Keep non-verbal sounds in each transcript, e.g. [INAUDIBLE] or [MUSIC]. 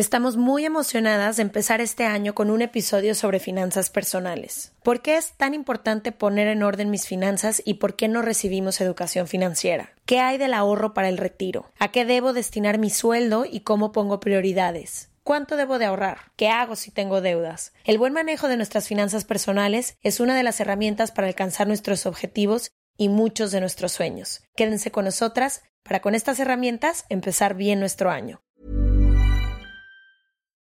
Estamos muy emocionadas de empezar este año con un episodio sobre finanzas personales. ¿Por qué es tan importante poner en orden mis finanzas y por qué no recibimos educación financiera? ¿Qué hay del ahorro para el retiro? ¿A qué debo destinar mi sueldo y cómo pongo prioridades? ¿Cuánto debo de ahorrar? ¿Qué hago si tengo deudas? El buen manejo de nuestras finanzas personales es una de las herramientas para alcanzar nuestros objetivos y muchos de nuestros sueños. Quédense con nosotras para con estas herramientas empezar bien nuestro año.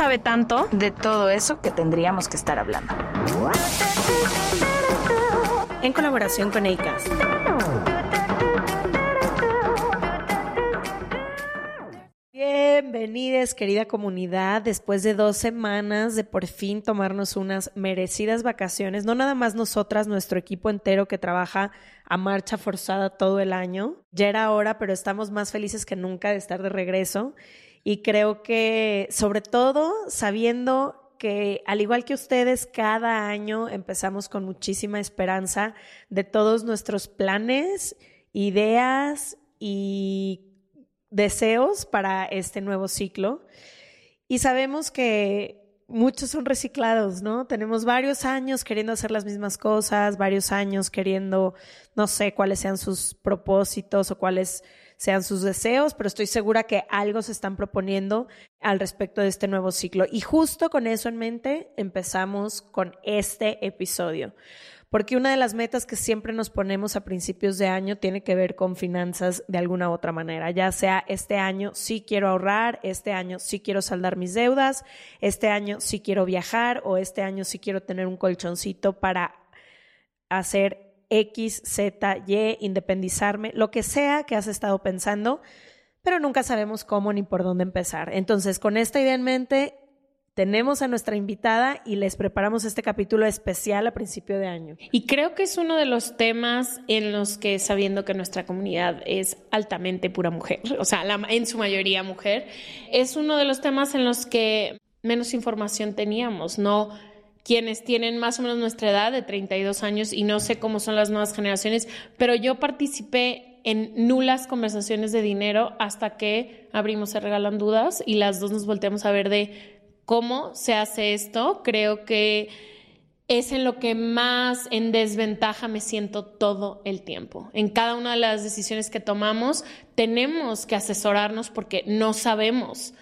sabe tanto. de todo eso que tendríamos que estar hablando. En colaboración con ACAST. Bienvenidos, querida comunidad, después de dos semanas de por fin tomarnos unas merecidas vacaciones, no nada más nosotras, nuestro equipo entero que trabaja a marcha forzada todo el año. Ya era hora, pero estamos más felices que nunca de estar de regreso y creo que sobre todo sabiendo que al igual que ustedes, cada año empezamos con muchísima esperanza de todos nuestros planes, ideas y deseos para este nuevo ciclo. Y sabemos que muchos son reciclados, ¿no? Tenemos varios años queriendo hacer las mismas cosas, varios años queriendo, no sé cuáles sean sus propósitos o cuáles sean sus deseos, pero estoy segura que algo se están proponiendo al respecto de este nuevo ciclo. Y justo con eso en mente empezamos con este episodio. Porque una de las metas que siempre nos ponemos a principios de año tiene que ver con finanzas de alguna u otra manera, ya sea este año sí quiero ahorrar, este año sí quiero saldar mis deudas, este año sí quiero viajar o este año sí quiero tener un colchoncito para hacer X, Z, Y, independizarme, lo que sea que has estado pensando, pero nunca sabemos cómo ni por dónde empezar. Entonces, con esta idea en mente, tenemos a nuestra invitada y les preparamos este capítulo especial a principio de año. Y creo que es uno de los temas en los que, sabiendo que nuestra comunidad es altamente pura mujer, o sea, en su mayoría mujer, es uno de los temas en los que menos información teníamos, ¿no? Quienes tienen más o menos nuestra edad de 32 años y no sé cómo son las nuevas generaciones, pero yo participé en nulas conversaciones de dinero hasta que abrimos Se Regalan Dudas y las dos nos volteamos a ver de cómo se hace esto. Creo que es en lo que más en desventaja me siento todo el tiempo. En cada una de las decisiones que tomamos tenemos que asesorarnos porque no sabemos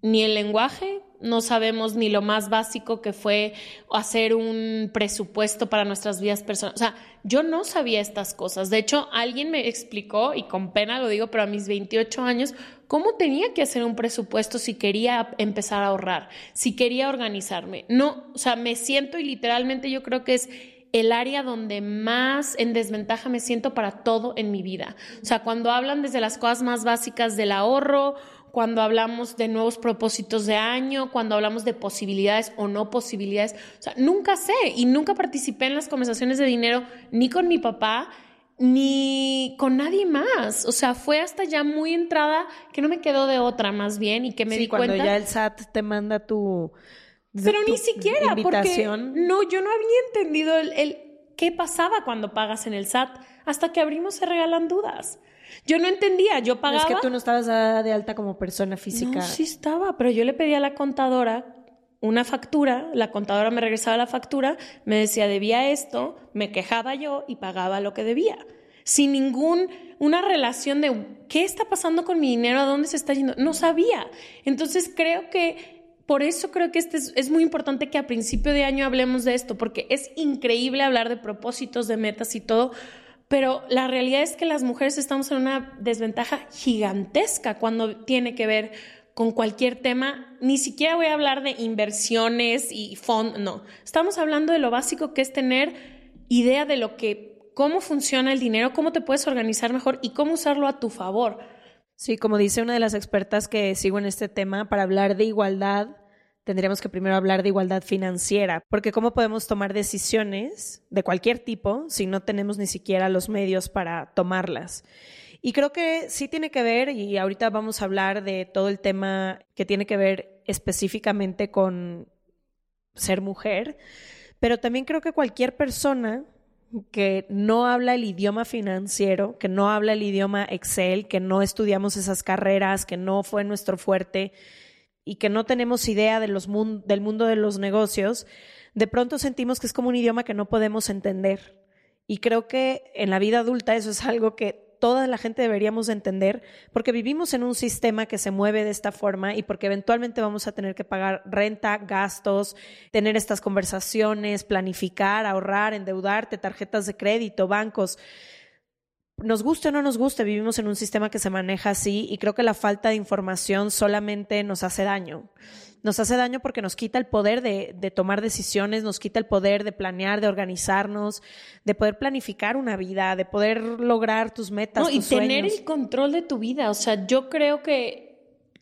ni el lenguaje, no sabemos ni lo más básico que fue hacer un presupuesto para nuestras vidas personales. O sea, yo no sabía estas cosas. De hecho, alguien me explicó, y con pena lo digo, pero a mis 28 años, cómo tenía que hacer un presupuesto si quería empezar a ahorrar, si quería organizarme. No, o sea, me siento y literalmente yo creo que es el área donde más en desventaja me siento para todo en mi vida. O sea, cuando hablan desde las cosas más básicas del ahorro, cuando hablamos de nuevos propósitos de año, cuando hablamos de posibilidades o no posibilidades. O sea, nunca sé y nunca participé en las conversaciones de dinero ni con mi papá ni con nadie más. O sea, fue hasta ya muy entrada que no me quedó de otra más bien y que me sí, di cuando cuenta. ya el SAT te manda tu Pero tu ni siquiera, invitación. porque no, yo no había entendido el, el qué pasaba cuando pagas en el SAT hasta que abrimos se regalan dudas. Yo no entendía, yo pagaba. Es que tú no estabas dada de alta como persona física. No, sí estaba, pero yo le pedí a la contadora una factura, la contadora me regresaba la factura, me decía debía esto, me quejaba yo y pagaba lo que debía, sin ningún una relación de qué está pasando con mi dinero, a dónde se está yendo, no sabía. Entonces creo que por eso creo que este es, es muy importante que a principio de año hablemos de esto, porque es increíble hablar de propósitos, de metas y todo, pero la realidad es que las mujeres estamos en una desventaja gigantesca cuando tiene que ver con cualquier tema. Ni siquiera voy a hablar de inversiones y fondos, no. Estamos hablando de lo básico que es tener idea de lo que, cómo funciona el dinero, cómo te puedes organizar mejor y cómo usarlo a tu favor. Sí, como dice una de las expertas que sigo en este tema, para hablar de igualdad tendríamos que primero hablar de igualdad financiera, porque cómo podemos tomar decisiones de cualquier tipo si no tenemos ni siquiera los medios para tomarlas. Y creo que sí tiene que ver, y ahorita vamos a hablar de todo el tema que tiene que ver específicamente con ser mujer, pero también creo que cualquier persona que no habla el idioma financiero, que no habla el idioma Excel, que no estudiamos esas carreras, que no fue nuestro fuerte y que no tenemos idea de los del mundo de los negocios, de pronto sentimos que es como un idioma que no podemos entender. Y creo que en la vida adulta eso es algo que toda la gente deberíamos entender porque vivimos en un sistema que se mueve de esta forma y porque eventualmente vamos a tener que pagar renta, gastos, tener estas conversaciones, planificar, ahorrar, endeudarte, tarjetas de crédito, bancos. Nos guste o no nos guste, vivimos en un sistema que se maneja así y creo que la falta de información solamente nos hace daño. Nos hace daño porque nos quita el poder de, de tomar decisiones, nos quita el poder de planear, de organizarnos, de poder planificar una vida, de poder lograr tus metas. No, y tus tener sueños. el control de tu vida. O sea, yo creo que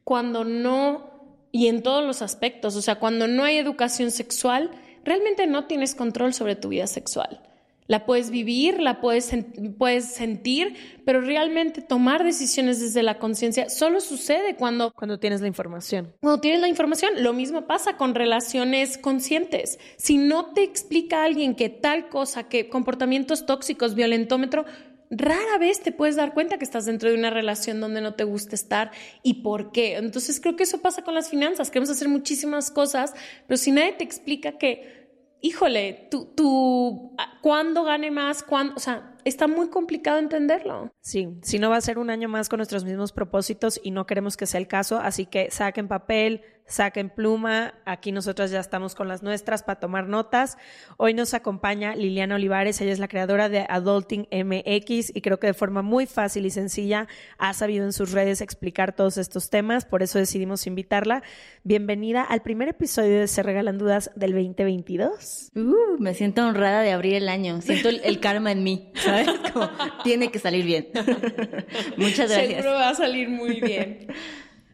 cuando no, y en todos los aspectos, o sea, cuando no hay educación sexual, realmente no tienes control sobre tu vida sexual. La puedes vivir, la puedes, puedes sentir, pero realmente tomar decisiones desde la conciencia solo sucede cuando Cuando tienes la información. cuando tienes la información, lo mismo pasa con relaciones conscientes. Si no te explica alguien que tal cosa, que comportamientos tóxicos, violentómetro, rara vez te puedes dar cuenta que estás dentro de una relación donde no te gusta estar y por qué. Entonces creo que eso pasa con las finanzas. Queremos hacer muchísimas cosas, pero si nadie te explica que, híjole, tú, tú, ah, ¿cuándo gane más? ¿Cuándo? O sea, está muy complicado entenderlo. Sí, si no va a ser un año más con nuestros mismos propósitos y no queremos que sea el caso, así que saquen papel, saquen pluma, aquí nosotras ya estamos con las nuestras para tomar notas. Hoy nos acompaña Liliana Olivares, ella es la creadora de Adulting MX y creo que de forma muy fácil y sencilla ha sabido en sus redes explicar todos estos temas, por eso decidimos invitarla. Bienvenida al primer episodio de Se Regalan Dudas del 2022. Uh, me siento honrada de abrir el año. Siento el, el karma en mí, ¿sabes? Como, tiene que salir bien. [LAUGHS] Muchas gracias. Seguro va a salir muy bien.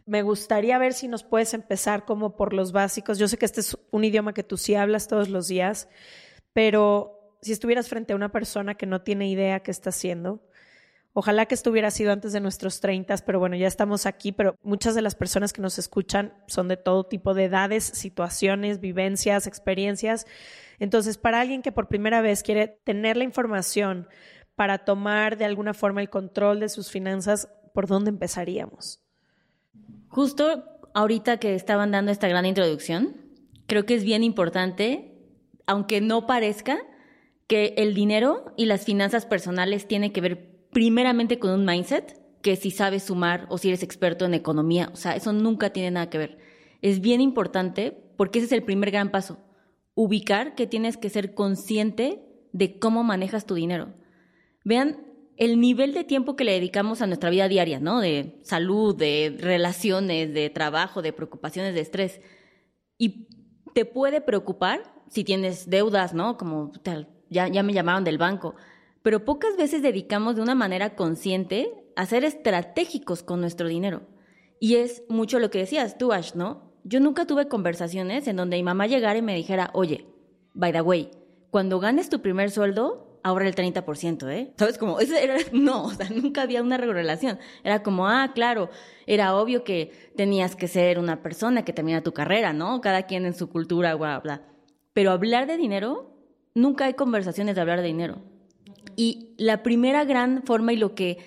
Me gustaría ver si nos puedes empezar como por los básicos. Yo sé que este es un idioma que tú sí hablas todos los días, pero si estuvieras frente a una persona que no tiene idea qué está haciendo, ojalá que esto hubiera sido antes de nuestros 30, pero bueno, ya estamos aquí, pero muchas de las personas que nos escuchan son de todo tipo de edades, situaciones, vivencias, experiencias. Entonces, para alguien que por primera vez quiere tener la información para tomar de alguna forma el control de sus finanzas, ¿por dónde empezaríamos? Justo ahorita que estaban dando esta gran introducción, creo que es bien importante, aunque no parezca, que el dinero y las finanzas personales tienen que ver primeramente con un mindset, que si sabes sumar o si eres experto en economía, o sea, eso nunca tiene nada que ver. Es bien importante porque ese es el primer gran paso, ubicar que tienes que ser consciente de cómo manejas tu dinero. Vean el nivel de tiempo que le dedicamos a nuestra vida diaria, ¿no? De salud, de relaciones, de trabajo, de preocupaciones, de estrés. Y te puede preocupar si tienes deudas, ¿no? Como tal, ya, ya me llamaron del banco. Pero pocas veces dedicamos de una manera consciente a ser estratégicos con nuestro dinero. Y es mucho lo que decías tú, Ash, ¿no? Yo nunca tuve conversaciones en donde mi mamá llegara y me dijera, oye, by the way, cuando ganes tu primer sueldo, ahorra el 30%, ¿eh? ¿Sabes? Como, eso era, [LAUGHS] no, o sea, nunca había una relación. Era como, ah, claro, era obvio que tenías que ser una persona que termina tu carrera, ¿no? Cada quien en su cultura, bla, bla. Pero hablar de dinero, nunca hay conversaciones de hablar de dinero. Y la primera gran forma y lo que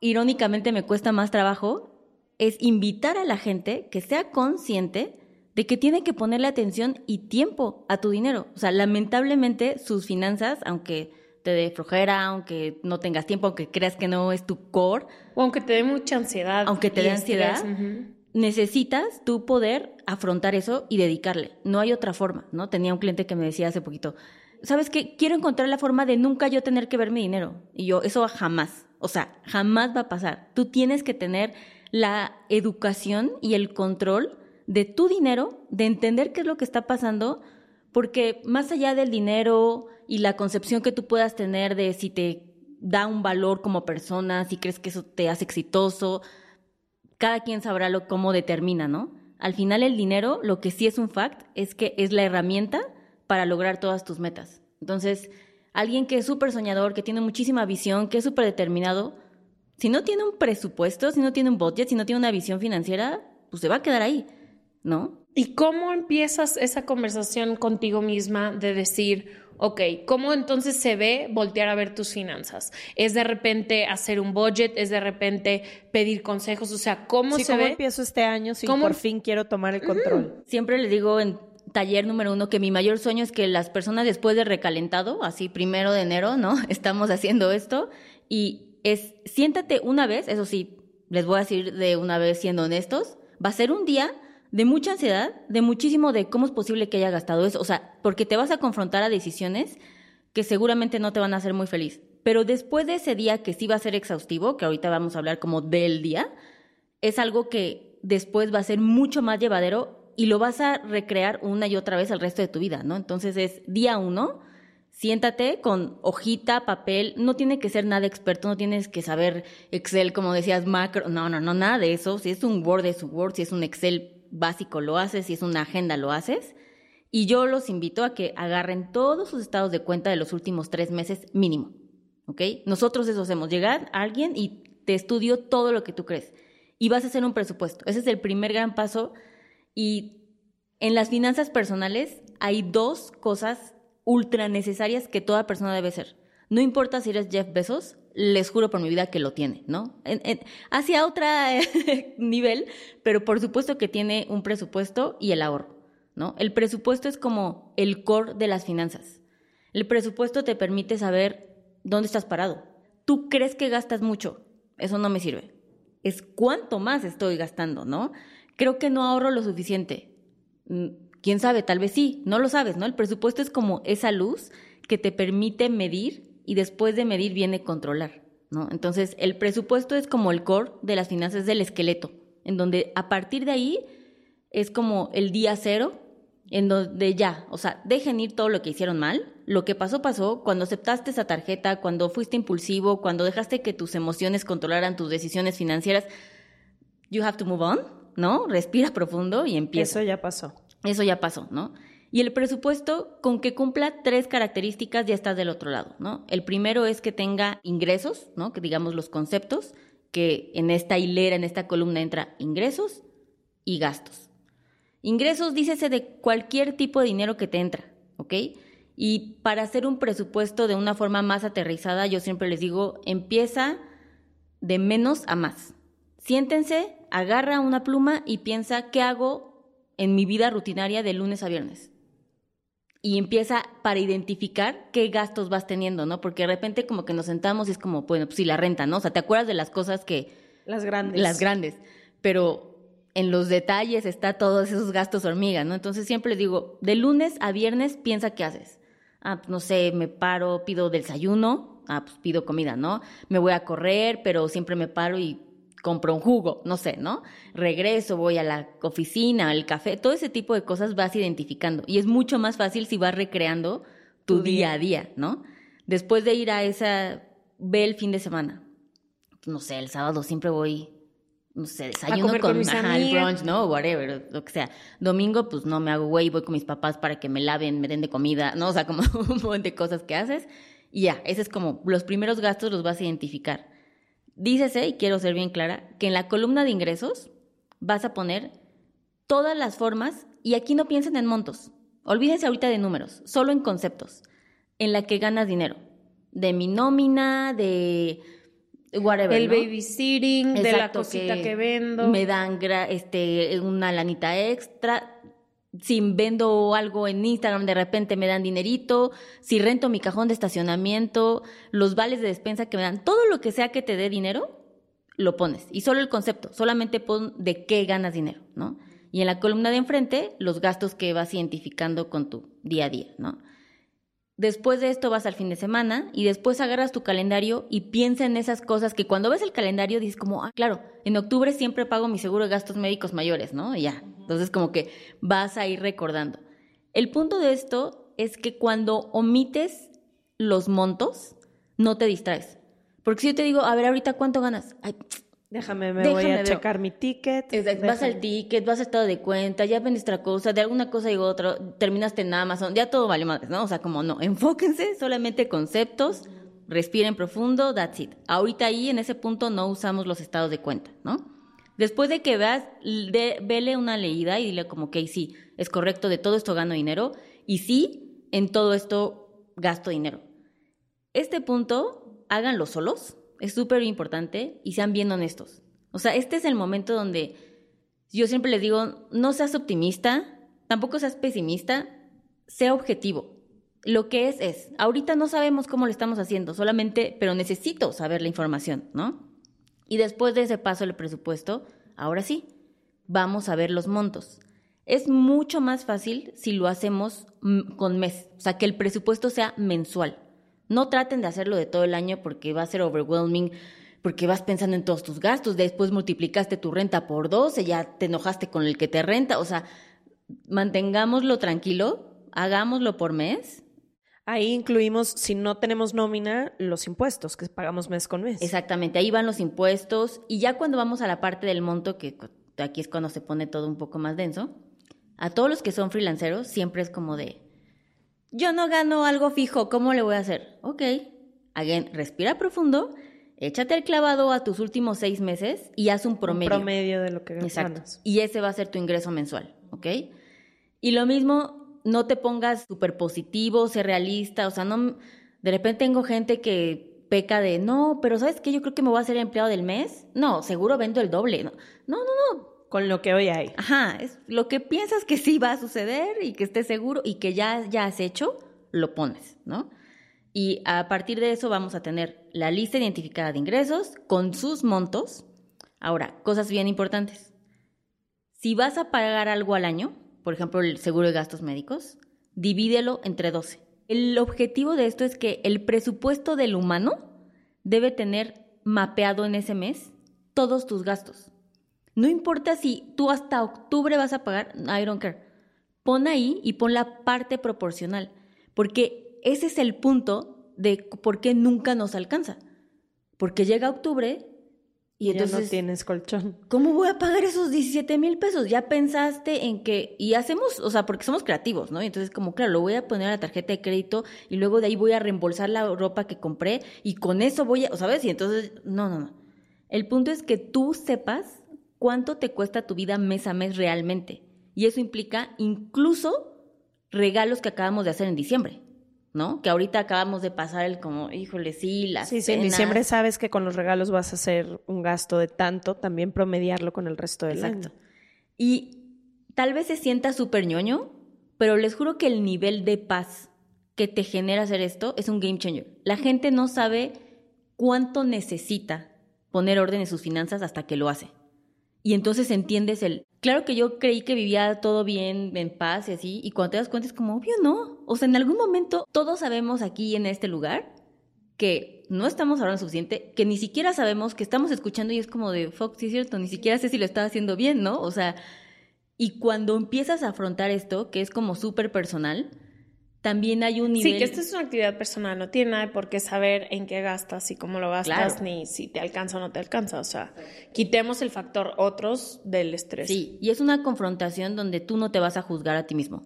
irónicamente me cuesta más trabajo es invitar a la gente que sea consciente de que tiene que ponerle atención y tiempo a tu dinero. O sea, lamentablemente sus finanzas, aunque te dé flojera, aunque no tengas tiempo, aunque creas que no es tu core. O aunque te dé mucha ansiedad. Aunque te dé ansiedad, necesitas tú poder afrontar eso y dedicarle. No hay otra forma, ¿no? Tenía un cliente que me decía hace poquito, ¿sabes qué? Quiero encontrar la forma de nunca yo tener que ver mi dinero. Y yo, eso jamás. O sea, jamás va a pasar. Tú tienes que tener la educación y el control de tu dinero, de entender qué es lo que está pasando, porque más allá del dinero y la concepción que tú puedas tener de si te da un valor como persona, si crees que eso te hace exitoso, cada quien sabrá lo, cómo determina, ¿no? Al final el dinero, lo que sí es un fact, es que es la herramienta para lograr todas tus metas. Entonces, alguien que es súper soñador, que tiene muchísima visión, que es súper determinado, si no tiene un presupuesto, si no tiene un budget, si no tiene una visión financiera, pues se va a quedar ahí, ¿no? ¿Y cómo empiezas esa conversación contigo misma de decir, ok, ¿cómo entonces se ve voltear a ver tus finanzas? ¿Es de repente hacer un budget? ¿Es de repente pedir consejos? O sea, ¿cómo se ¿cómo ve? empiezo este año si por fin quiero tomar el control? Siempre les digo en taller número uno que mi mayor sueño es que las personas después de recalentado, así primero de enero, ¿no? [LAUGHS] Estamos haciendo esto y es siéntate una vez, eso sí, les voy a decir de una vez siendo honestos, va a ser un día de mucha ansiedad, de muchísimo de cómo es posible que haya gastado eso, o sea, porque te vas a confrontar a decisiones que seguramente no te van a hacer muy feliz. Pero después de ese día que sí va a ser exhaustivo, que ahorita vamos a hablar como del día, es algo que después va a ser mucho más llevadero y lo vas a recrear una y otra vez el resto de tu vida, ¿no? Entonces es día uno, siéntate con hojita, papel, no tiene que ser nada experto, no tienes que saber Excel, como decías, macro, no, no, no, nada de eso. Si es un Word, es un Word, si es un Excel básico, lo haces, si es una agenda, lo haces. Y yo los invito a que agarren todos sus estados de cuenta de los últimos tres meses mínimo, ¿ok? Nosotros eso hacemos, llegar a alguien y te estudio todo lo que tú crees. Y vas a hacer un presupuesto. Ese es el primer gran paso. Y en las finanzas personales hay dos cosas ultra necesarias que toda persona debe ser. No importa si eres Jeff Bezos, les juro por mi vida que lo tiene, ¿no? hacia otro [LAUGHS] nivel, pero por supuesto que tiene un presupuesto y el ahorro, ¿no? El presupuesto es como el core de las finanzas. El presupuesto te permite saber dónde estás parado. Tú crees que gastas mucho, eso no me sirve. Es cuánto más estoy gastando, ¿no? Creo que no ahorro lo suficiente mm, quién sabe, tal vez sí, no lo sabes, ¿no? El presupuesto es como esa luz que te permite medir y después de medir viene controlar, ¿no? Entonces, el presupuesto es como el core de las finanzas del esqueleto, en donde a partir de ahí es como el día cero, en donde ya, o sea, dejen ir todo lo que hicieron mal, lo que pasó pasó, cuando aceptaste esa tarjeta, cuando fuiste impulsivo, cuando dejaste que tus emociones controlaran tus decisiones financieras, you have to move on, ¿no? Respira profundo y empieza. Eso ya pasó. Eso ya pasó, ¿no? Y el presupuesto, con que cumpla tres características, ya estás del otro lado, ¿no? El primero es que tenga ingresos, ¿no? Que digamos los conceptos, que en esta hilera, en esta columna entra ingresos y gastos. Ingresos, dícese de cualquier tipo de dinero que te entra, ¿ok? Y para hacer un presupuesto de una forma más aterrizada, yo siempre les digo, empieza de menos a más. Siéntense, agarra una pluma y piensa, ¿qué hago en mi vida rutinaria de lunes a viernes. Y empieza para identificar qué gastos vas teniendo, ¿no? Porque de repente como que nos sentamos y es como, bueno, pues sí, la renta, ¿no? O sea, te acuerdas de las cosas que... Las grandes. Las grandes. Pero en los detalles está todos esos gastos hormiga, ¿no? Entonces siempre les digo, de lunes a viernes piensa qué haces. Ah, pues no sé, me paro, pido desayuno, ah, pues pido comida, ¿no? Me voy a correr, pero siempre me paro y compro un jugo, no sé, ¿no? Regreso, voy a la oficina, al café, todo ese tipo de cosas vas identificando. Y es mucho más fácil si vas recreando tu, día. a día, ¿no? Después de ir a esa, ve el fin de semana. No sé, el sábado siempre voy, no sé, desayuno con, con mis ajá, el brunch, ¿no? Whatever, lo que sea. Domingo, pues no me hago güey, voy con mis papás para que me laven, me den de comida, ¿no? O sea, como [LAUGHS] un montón de cosas que haces. Y ya, ese es como los primeros gastos los vas a identificar. Dícese, y quiero ser bien clara, que en la columna de ingresos vas a poner todas las formas, y aquí no piensen en montos, olvídense ahorita de números, solo en conceptos, en la que ganas dinero. De mi nómina, de whatever. El ¿no? babysitting, de la cosita que, vendo. Me dan gra- este, una lanita extra. Si vendo algo en Instagram, de repente me dan dinerito. Si rento mi cajón de estacionamiento, los vales de despensa que me dan, todo lo que sea que te dé dinero, lo pones. Y solo el concepto, solamente pon de qué ganas dinero, ¿no? Y en la columna de enfrente, los gastos que vas identificando con tu día a día, ¿no? Después de esto vas al fin de semana y después agarras tu calendario y piensa en esas cosas que cuando ves el calendario dices como, ah, claro, en octubre siempre pago mi seguro de gastos médicos mayores, ¿no? Y ya. Entonces como que vas a ir recordando. El punto de esto es que cuando omites los montos, no te distraes. Porque si yo te digo, a ver, ahorita cuánto ganas, Ay, Déjame, me Déjame voy a ver. checar mi ticket. Exacto, Vas al ticket, vas al estado de cuenta, ya vendiste otra cosa, de alguna cosa llegó otra, terminaste en Amazon, ya todo vale madres, ¿no? O sea, como no, enfóquense solamente conceptos, respiren profundo, that's it. Ahorita ahí, en ese punto, no usamos los estados de cuenta, ¿no? Después de que veas, de, vele una leída y dile como, ok, sí, es correcto, de todo esto gano dinero, y sí, en todo esto gasto dinero. Este punto, háganlo solos, es súper importante y sean bien honestos. O sea, este es el momento donde yo siempre les digo, no seas optimista, tampoco seas pesimista, sea objetivo. Lo que es es, ahorita no sabemos cómo lo estamos haciendo, solamente, pero necesito saber la información, ¿no? Y después de ese paso del presupuesto, ahora sí, vamos a ver los montos. Es mucho más fácil si lo hacemos mm, con mes, o sea, que el presupuesto sea mensual. No traten de hacerlo de todo el año porque va a ser overwhelming, porque vas pensando en todos tus gastos, después multiplicaste tu renta por 12, ya te enojaste con el que te renta, o sea, mantengámoslo tranquilo, hagámoslo por mes. Ahí incluimos, si no tenemos nómina, los impuestos que pagamos mes con mes. Exactamente, ahí van los impuestos y ya cuando vamos a la parte del monto, que aquí es cuando se pone todo un poco más denso, a todos los que son freelanceros siempre es como de, yo no gano algo fijo, ¿cómo le voy a hacer? Ok, again, respira profundo, échate el clavado a tus últimos seis meses y haz un Un promedio. promedio de lo que Exacto. ganas. Y ese va a ser tu ingreso mensual, ¿ok? Y lo mismo, no te pongas súper positivo, sé realista, o sea, no... De repente tengo gente que peca de, no, pero ¿sabes qué? Yo creo que me voy a hacer empleado del mes. No, seguro vendo el doble. No, no, no. no. Con lo que hoy hay. Ajá, es lo que piensas que sí va a suceder y que estés seguro y que ya, ya has hecho, lo pones, ¿no? Y a partir de eso vamos a tener la lista identificada de ingresos con sus montos. Ahora, cosas bien importantes. Si vas a pagar algo al año, por ejemplo, el seguro de gastos médicos, divídelo entre 12. El objetivo de esto es que el presupuesto del humano debe tener mapeado en ese mes todos tus gastos. No importa si tú hasta octubre vas a pagar, I don't care. Pon ahí y pon la parte proporcional, porque ese es el punto de por qué nunca nos alcanza. Porque llega octubre y entonces ya no tienes colchón. ¿Cómo voy a pagar esos 17 mil pesos? Ya pensaste en que, y hacemos, o sea, porque somos creativos, ¿no? Y entonces como, claro, lo voy a poner a la tarjeta de crédito y luego de ahí voy a reembolsar la ropa que compré y con eso voy a, o ¿sabes? Y entonces, no, no, no. El punto es que tú sepas cuánto te cuesta tu vida mes a mes realmente. Y eso implica incluso regalos que acabamos de hacer en diciembre, ¿no? Que ahorita acabamos de pasar el como, híjole, sí, las Sí, sí, en diciembre sabes que con los regalos vas a hacer un gasto de tanto, también promediarlo con el resto del Exacto. año. Y tal vez se sienta súper ñoño, pero les juro que el nivel de paz que te genera hacer esto es un game changer. La gente no sabe cuánto necesita poner orden en sus finanzas hasta que lo hace. Y entonces entiendes el... Claro que yo creí que vivía todo bien, en paz y así, y cuando te das cuenta es como, obvio, no. O sea, en algún momento todos sabemos aquí en este lugar que no estamos hablando suficiente, que ni siquiera sabemos que estamos escuchando y es como de, fuck, sí es cierto, ni siquiera sé si lo estaba haciendo bien, ¿no? O sea, y cuando empiezas a afrontar esto, que es como súper personal, también hay un nivel... Sí, que esto es una actividad personal, no tiene nada de por qué saber en qué gastas y cómo lo gastas, Claro. ni si te alcanza o no te alcanza. O sea, quitemos el factor otros del estrés. Sí, y es una confrontación donde tú no te vas a juzgar a ti mismo.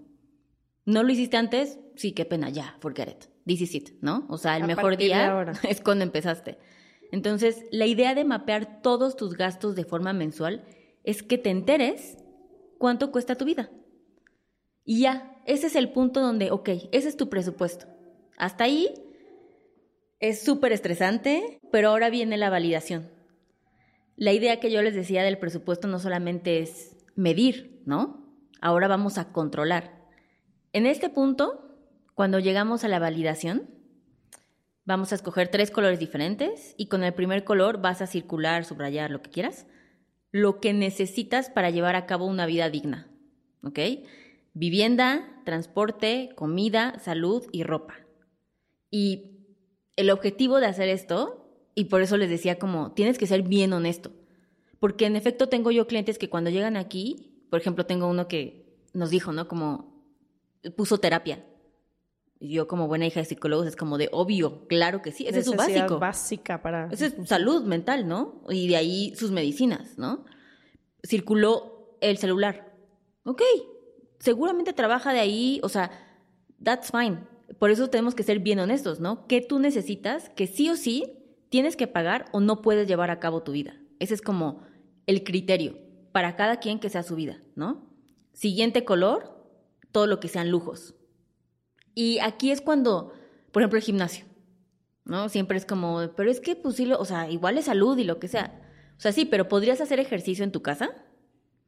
¿No lo hiciste antes? Sí, qué pena, ya, forget it. this is it, ¿no? O sea, el A mejor día [LAUGHS] es cuando empezaste. Entonces, la idea de mapear todos tus gastos de forma mensual es que te enteres cuánto cuesta tu vida. Y ya, ese es el punto donde, ok, ese es tu presupuesto. Hasta ahí es súper estresante, pero ahora viene la validación. La idea que yo les decía del presupuesto no solamente es medir, ¿no? Ahora vamos a controlar. En este punto, cuando llegamos a la validación, vamos a escoger tres colores diferentes y con el primer color vas a circular, subrayar, lo que quieras, lo que necesitas para llevar a cabo una vida digna, ¿ok? Vivienda, transporte, comida, salud y ropa. Y el objetivo de hacer esto, y por eso les decía como, tienes que ser bien honesto, porque en efecto tengo yo clientes que cuando llegan aquí, por ejemplo, tengo uno que nos dijo, ¿no? Como puso terapia. Yo como buena hija de psicólogos es como de obvio, claro que sí, ese es su básico. básica para... Esa es salud mental, ¿no? Y de ahí sus medicinas, ¿no? Circuló el celular. Ok, seguramente trabaja de ahí, o sea, that's fine. Por eso tenemos que ser bien honestos, ¿no? ¿Qué tú necesitas que sí o sí tienes que pagar o no puedes llevar a cabo tu vida? Ese es como el criterio para cada quien que sea su vida, ¿no? Siguiente color, todo lo que sean lujos. Y aquí es cuando, por ejemplo, el gimnasio. ¿no? Siempre es como, pero es que pues sí, o sea, igual es salud y lo que sea. O sea, sí, pero ¿podrías hacer ejercicio en tu casa?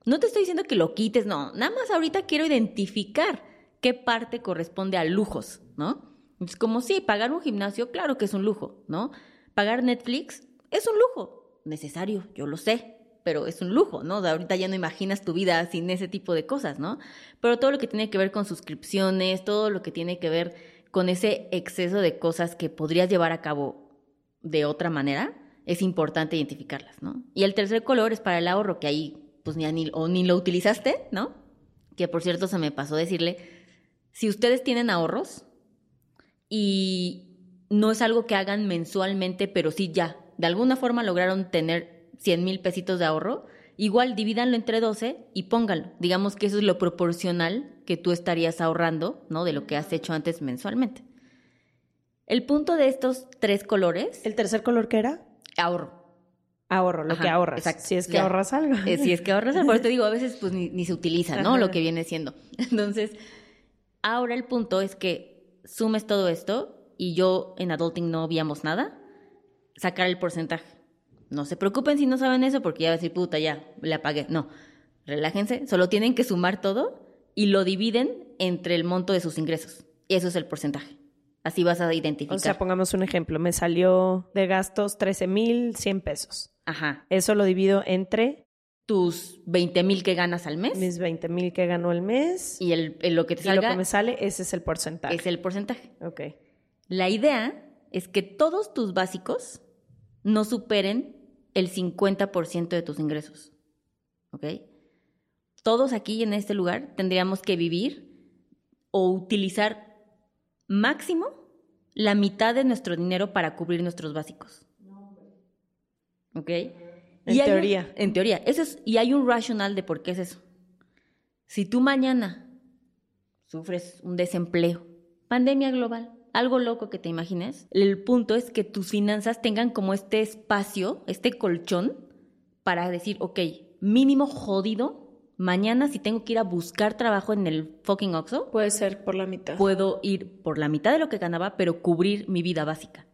No te estoy diciendo que lo quites, no. Nada más ahorita quiero identificar qué parte corresponde a lujos, ¿no? Es como, sí, pagar un gimnasio, claro que es un lujo, ¿no? Pagar Netflix es un lujo. Necesario, yo lo sé, pero es un lujo, ¿no? De ahorita ya no imaginas tu vida sin ese tipo de cosas, ¿no? Pero todo lo que tiene que ver con suscripciones, todo lo que tiene que ver con ese exceso de cosas que podrías llevar a cabo de otra manera, es importante identificarlas, ¿no? Y el tercer color es para el ahorro, que ahí pues ni, ni, o ni lo utilizaste, ¿no? Que por cierto se me pasó decirle, si ustedes tienen ahorros y no es algo que hagan mensualmente, pero sí ya, de alguna forma lograron tener 100 mil pesitos de ahorro, igual divídanlo entre 12 y pónganlo. Digamos que eso es lo proporcional que tú estarías ahorrando, ¿no? De lo que has hecho antes mensualmente. El punto de estos tres colores, ¿El tercer color qué era? ahorro. Ahorro, lo Ajá, que ahorras. exacto, Si es que ya. ahorras algo. Eh, si es que ahorras, por eso te digo, a veces pues ni, ni se utiliza, ¿no? Ajá. Lo que viene siendo. [LAUGHS] Entonces, ahora el punto es que sumes todo esto y yo en Adulting no veíamos nada, sacar el porcentaje. No se preocupen si no saben eso porque ya va a decir, puta, ya, le apagué. No, relájense, solo tienen que sumar todo y lo dividen entre el monto de sus ingresos. Y eso es el porcentaje. Así vas a identificar. O sea, pongamos un ejemplo. Me salió de gastos 13,100 pesos. Ajá. Eso lo divido entre Tus 20 mil que ganas al mes mis 20 mil que ganó el mes y el, el- lo que te y lo que me sale, ese es el porcentaje. es el porcentaje. Ok. La idea es que todos tus básicos no superen el 50% de tus ingresos. ¿Ok? Todos aquí en este lugar tendríamos que vivir o utilizar máximo la mitad de nuestro dinero para cubrir nuestros básicos. ¿Ok? En un- teoría. en teoría. Eso es, y hay un racional de por qué es eso. Si tú mañana sufres un desempleo, pandemia global, algo loco que te imagines, el punto es que tus finanzas tengan como este espacio, este colchón, para decir, ok, mínimo jodido, mañana si tengo que ir a buscar trabajo en el fucking Oxxo, Puede ser por la mitad. puedo ir por la mitad de lo que ganaba, pero cubrir mi vida básica.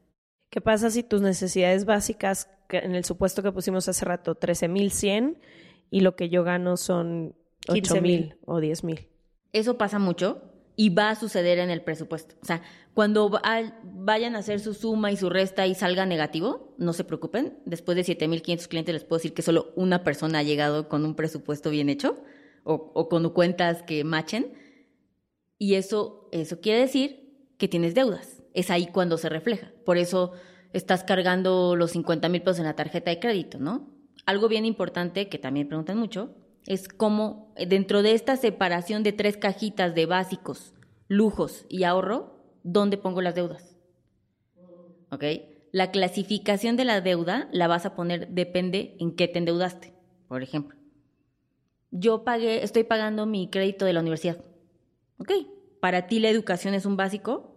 ¿Qué pasa si tus necesidades básicas, que en el supuesto que pusimos hace rato, 13,100 y lo que yo gano son 15,000 8,000 o 10,000? Eso pasa mucho y va a suceder en el presupuesto. O sea, cuando va- vayan a hacer su suma y su resta y salga negativo, no se preocupen. Después de 7.500 clientes les puedo decir que solo una persona ha llegado con un presupuesto bien hecho o, o con cuentas que machen. Y eso, eso quiere decir que tienes deudas. Es ahí cuando se refleja. Por eso estás cargando los 50 mil pesos en la tarjeta de crédito, ¿no? Algo bien importante que también preguntan mucho es cómo eh, dentro de esta separación de tres cajitas de básicos, lujos y ahorro, ¿dónde pongo las deudas? ¿Ok? La clasificación de la deuda la vas a poner, depende en qué te endeudaste. Por ejemplo, yo pagué, estoy pagando mi crédito de la universidad. ¿Ok? ¿Para ti la educación es un básico?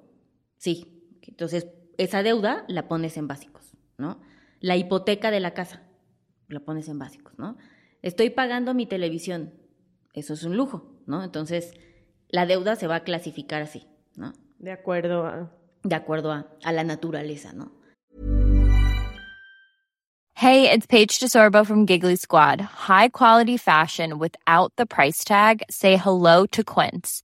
Sí. Entonces, esa deuda la pones en básicos, ¿no? La hipoteca de la casa, la pones en básicos, ¿no? Estoy pagando mi televisión, eso es un lujo, ¿no? Entonces, la deuda se va a clasificar así, ¿no? De acuerdo a... De acuerdo a, a la naturaleza, ¿no? Hey, it's Paige DeSorbo from Giggly Squad. High quality fashion without the price tag. Say hello to Quince.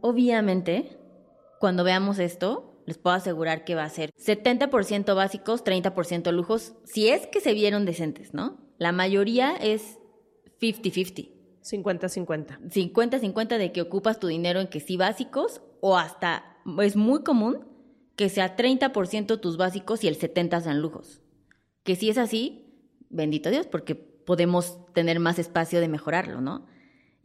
Obviamente, cuando veamos esto, les puedo asegurar que va a ser 70% básicos, 30% lujos, si es que se vieron decentes, ¿no? La mayoría es 50-50. 50-50. 50-50 de que ocupas tu dinero en que sí básicos o hasta es muy común que sea 30% tus básicos y el 70% sean lujos. Que si es así, bendito Dios, porque podemos tener más espacio de mejorarlo, ¿no?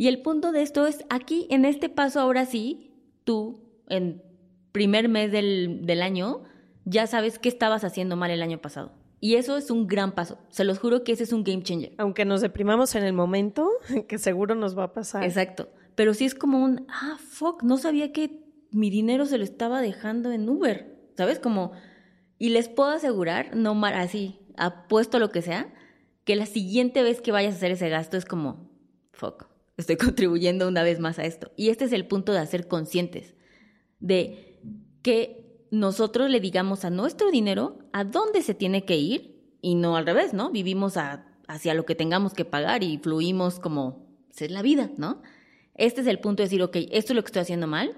Y el punto de esto es aquí, en este paso, ahora sí, tú, en primer mes del, del año, ya sabes qué estabas haciendo mal el año pasado. Y eso es un gran paso. Se los juro que ese es un game changer. Aunque nos deprimamos en el momento, [LAUGHS] que seguro nos va a pasar. Exacto. Pero sí es como un, ah, fuck, no sabía que mi dinero se lo estaba dejando en Uber. ¿Sabes? Como, y les puedo asegurar, no mar así, apuesto lo que sea, que la siguiente vez que vayas a hacer ese gasto es como, fuck, estoy [LAUGHS] contribuyendo una vez más a esto. Y este es el punto de ser conscientes de que nosotros le digamos a nuestro dinero a dónde se tiene que ir y no al revés, ¿no? Vivimos hacia lo que tengamos que pagar y fluimos como es la vida, ¿no? Este es el punto de decir, ok, esto es lo que estoy haciendo mal,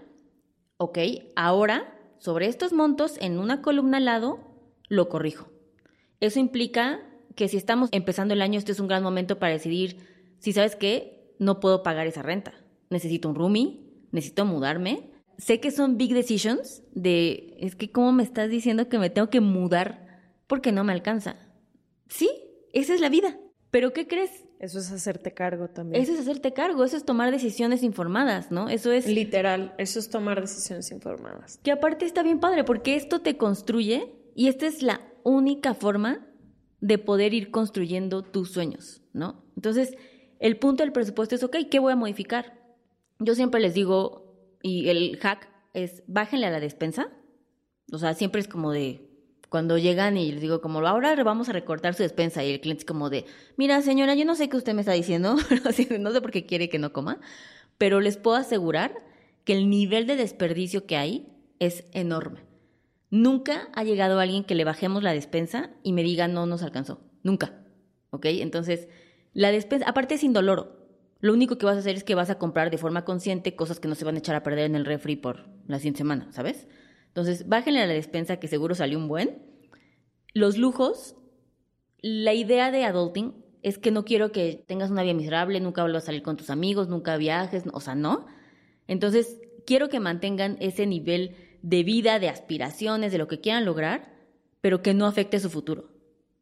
ok, ahora sobre estos montos en una columna al lado lo corrijo. Eso implica que si estamos empezando el año, este es un gran momento para decidir si sabes qué, no puedo pagar esa renta. Necesito un roomie, necesito mudarme, sé que son big decisions de, es que cómo me estás diciendo que me tengo que mudar porque no me alcanza. Sí, esa es la vida. Pero ¿qué crees? Eso es hacerte cargo también. Eso es hacerte cargo, eso es tomar decisiones informadas, ¿no? Eso es... Literal, eso es tomar decisiones informadas. Que aparte está bien padre porque esto te construye y esta es la única forma de poder ir construyendo tus sueños, ¿no? Entonces, el punto del presupuesto es, ok, ¿qué voy a modificar? Yo siempre les digo, y el hack es, bájenle a la despensa. O sea, siempre es como de, cuando llegan y les digo como, ahora vamos a recortar su despensa y el cliente es como de, mira señora, yo no sé qué usted me está diciendo, [LAUGHS] no sé por qué quiere que no coma, pero les puedo asegurar que el nivel de desperdicio que hay es enorme. Nunca ha llegado alguien que le bajemos la despensa y me diga no nos alcanzó. Nunca. ¿Ok? Entonces, la despensa, aparte es indoloro. Lo único que vas a hacer es que vas a comprar de forma consciente cosas que no se van a echar a perder en el refri por la siguiente semana, ¿sabes? Entonces, bájenle a la despensa que seguro salió un buen. Los lujos, la idea de adulting es que no quiero que tengas una vida miserable, nunca vuelvas a salir con tus amigos, nunca viajes, o sea, no. Entonces, quiero que mantengan ese nivel de vida, de aspiraciones, de lo que quieran lograr, pero que no afecte su futuro.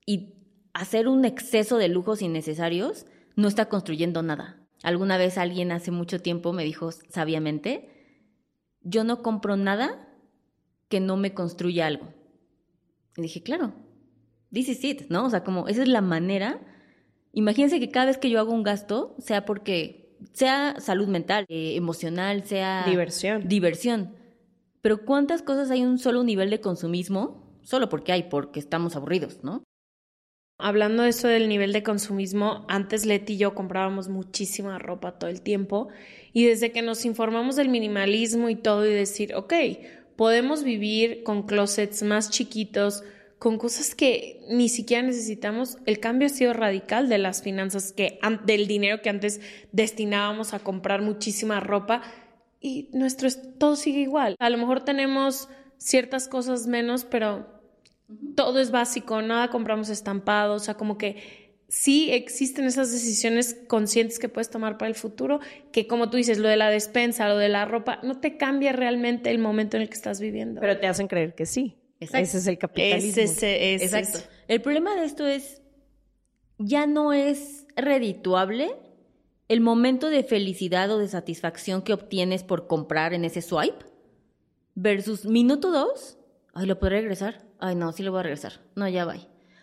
Y hacer un exceso de lujos innecesarios no está construyendo nada. Alguna vez alguien hace mucho tiempo me dijo sabiamente, yo no compro nada que no me construya algo. Y dije, claro, this is it, ¿no? O sea, como esa es la manera. Imagínense que cada vez que yo hago un gasto, sea porque sea salud mental, eh, emocional, sea diversión. Diversión. Pero ¿cuántas cosas hay un solo nivel de consumismo? Solo porque hay, porque estamos aburridos, ¿no? Hablando de eso del nivel de consumismo, antes Leti y yo comprábamos muchísima ropa todo el tiempo y desde que nos informamos del minimalismo y todo y decir, ok, podemos vivir con closets más chiquitos, con cosas que ni siquiera necesitamos. El cambio ha sido radical de las finanzas, que, del dinero que antes destinábamos a comprar muchísima ropa y nuestro todo sigue igual. A lo mejor tenemos ciertas cosas menos, pero todo es básico, nada compramos estampado, o sea, como que sí existen esas decisiones conscientes que puedes tomar para el futuro, que como tú dices, lo de la despensa, lo de la ropa, no te cambia realmente el momento en el que estás viviendo. Pero te hacen creer que sí. Ese es el capitalismo. Exacto. El problema de esto es, ya no es redituable el momento de felicidad o de satisfacción que obtienes por comprar en ese swipe versus minuto dos, ay, ¿lo podré regresar? Ay, no, sí lo voy a regresar. No, ya va.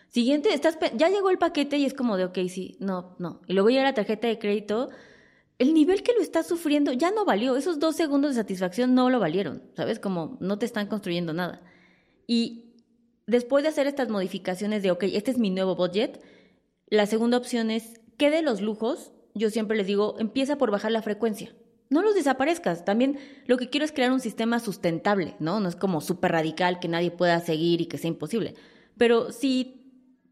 Siguiente, estás, ya llegó el paquete y es como de, ok, sí, no, no. Y luego llega la tarjeta de crédito. El nivel que lo estás sufriendo ya no valió. Esos dos segundos de satisfacción no lo valieron, ¿sabes? Como no te están construyendo nada. Y después de hacer estas modificaciones de, ok, este es mi nuevo budget, la segunda opción es, ¿qué de los lujos? Yo siempre les digo, empieza por bajar la frecuencia. No los desaparezcas. También lo que quiero es crear un sistema sustentable, ¿no? No es como súper radical que nadie pueda seguir y que sea imposible. Pero sí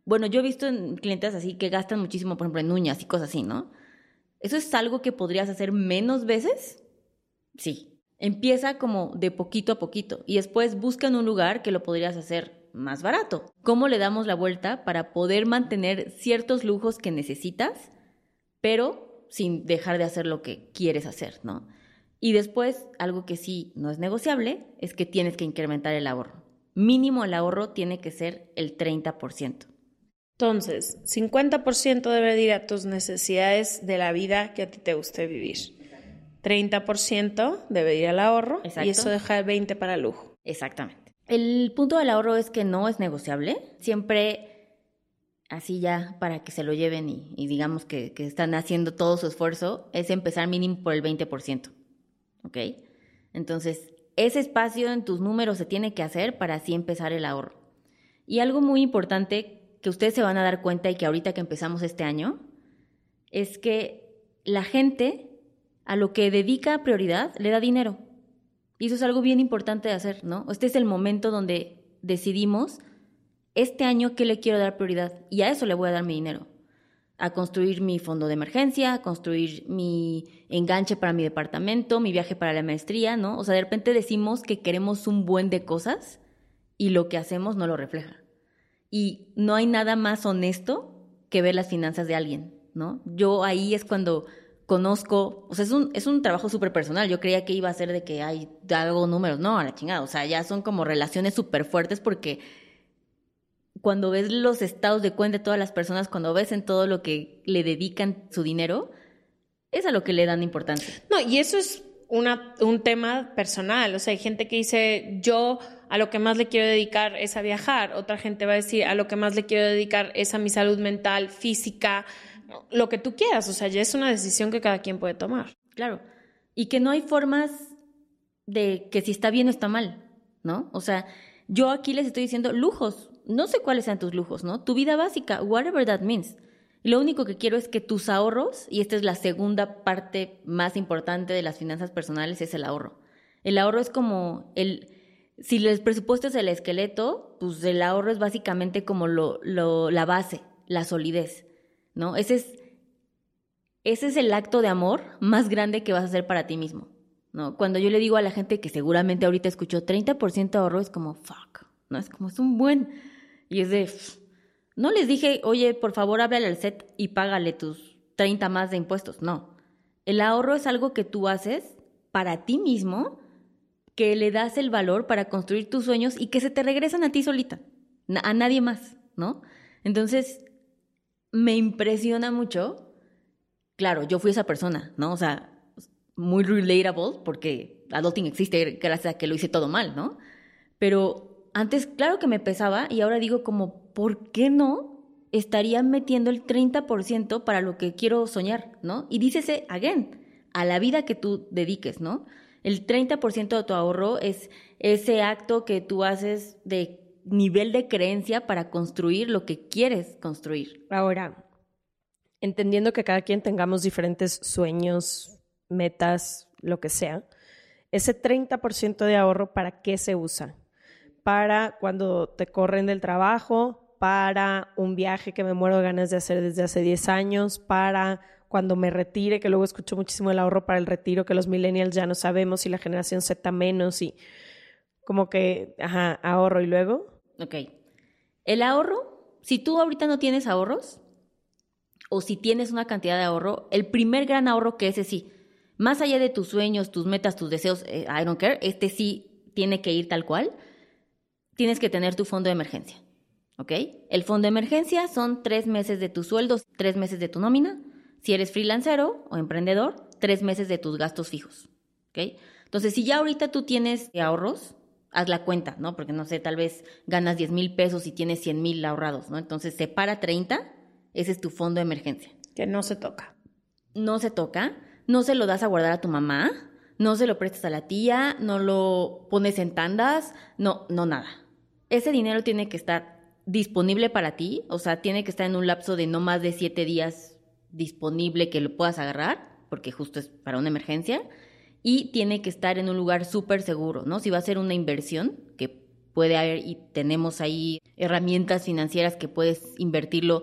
bueno, yo he visto en clientes así que gastan muchísimo, por ejemplo, en uñas y cosas así, ¿no? ¿Eso es algo que podrías hacer menos veces? Sí. Empieza como de poquito a poquito y después busca en un lugar que lo podrías hacer más barato. ¿Cómo le damos la vuelta para poder mantener ciertos lujos que necesitas, pero sin dejar de hacer lo que quieres hacer, ¿no? Y después, algo que sí no es negociable, es que tienes que incrementar el ahorro. Mínimo el ahorro tiene que ser el 30%. Entonces, 50% debe ir a tus necesidades de la vida que a ti te guste vivir. 30% debe ir al ahorro y eso deja el 20% para lujo. Exactamente. El punto del ahorro es que no es negociable. Siempre, así ya, para que se lo lleven y, digamos que, que, están haciendo todo su esfuerzo, es empezar mínimo por el 20%. ¿Ok? Entonces, ese espacio en tus números se tiene que hacer para así empezar el ahorro. Y algo muy importante que ustedes se van a dar cuenta y que ahorita que empezamos este año, es que la gente a lo que dedica prioridad le da dinero. Y eso es algo bien importante de hacer, ¿no? Este es el momento donde decidimos este año qué le quiero dar prioridad y a eso le voy a dar mi dinero. A construir mi fondo de emergencia, a construir mi enganche para mi departamento, mi viaje para la maestría, ¿no? O sea, de repente decimos que queremos un buen de cosas y lo que hacemos no lo refleja. Y no hay nada más honesto que ver las finanzas de alguien, ¿no? Yo ahí es cuando conozco, o sea, es un, es un trabajo súper personal. Yo creía que iba a ser de que hay, hago números, no, a la chingada. O sea, ya son como relaciones súper fuertes porque cuando ves los estados de cuenta de todas las personas, cuando ves en todo lo que le dedican su dinero, es a lo que le dan importancia. No, y eso es una, un tema personal. O sea, hay gente que dice, yo a lo que más le quiero dedicar es a viajar. Otra gente va a decir, a lo que más le quiero dedicar es a mi salud mental, física, lo que tú quieras. O sea, ya es una decisión que cada quien puede tomar. Claro. Y que no hay formas de que si está bien o está mal, ¿no? O sea, yo aquí les estoy diciendo lujos. No sé cuáles sean tus lujos, ¿no? Tu vida básica, whatever that means. Lo único que quiero es que tus ahorros, y esta es la segunda parte más importante de las finanzas personales, es el ahorro. El ahorro es como el, si el presupuesto es el esqueleto, pues el ahorro es básicamente como lo, lo, la base, la solidez, ¿no? Ese es, ese es el acto de amor más grande que vas a hacer para ti mismo, ¿no? Cuando yo le digo a la gente que seguramente ahorita escuchó 30% de ahorro, es como, fuck, ¿no? Es como, es un buen, y es de no les dije, oye, por favor, háblale al SET y págale tus 30 más de impuestos. No. El ahorro es algo que tú haces para ti mismo, que le das el valor para construir tus sueños y que se te regresan a ti solita, a nadie más, ¿no? Entonces, me impresiona mucho. Claro, yo fui esa persona, ¿no? O sea, muy relatable porque adulting existe gracias a que lo hice todo mal, ¿no? Pero antes, claro que me pesaba y ahora digo como, ¿por qué no estaría metiendo el 30% para lo que quiero soñar, ¿no? Y dícese, again, a la vida que tú dediques, ¿no? El 30% de tu ahorro es ese acto que tú haces de nivel de creencia para construir lo que quieres construir. Ahora, entendiendo que cada quien tengamos diferentes sueños, metas, lo que sea, ese 30% de ahorro, ¿para qué se usa? Para cuando te corren del trabajo, para un viaje que me muero de ganas de hacer desde hace 10 años, para cuando me retire, que luego escucho muchísimo el ahorro para el retiro, que los millennials ya no sabemos y la generación Z menos y como que, ajá, ahorro y luego. Ok. El ahorro, si tú ahorita no tienes ahorros o si tienes una cantidad de ahorro, el primer gran ahorro que ese sí, más allá de tus sueños, tus metas, tus deseos, eh, I don't care, este sí tiene que ir tal cual, tienes que tener tu fondo de emergencia. ¿ok? El fondo de emergencia son tres meses de tus sueldos, tres meses de tu nómina. Si eres freelancero o emprendedor, tres meses de tus gastos fijos, ¿ok? Entonces, si ya ahorita tú tienes ahorros, haz la cuenta, ¿no? Porque no sé, tal vez ganas 10 mil pesos y tienes 100 mil ahorrados, ¿no? Entonces, separa 30, ese es tu fondo de emergencia. Que no se toca. No se toca, no se lo das a guardar a tu mamá, no se lo prestas a la tía, no lo pones en tandas, no, no nada. Ese dinero tiene que estar disponible para ti, o sea, tiene que estar en un lapso de no más de siete días disponible que lo puedas agarrar, porque justo es para una emergencia, y tiene que estar en un lugar súper seguro, ¿no? Si va a ser una inversión, que puede haber y tenemos ahí herramientas financieras que puedes invertirlo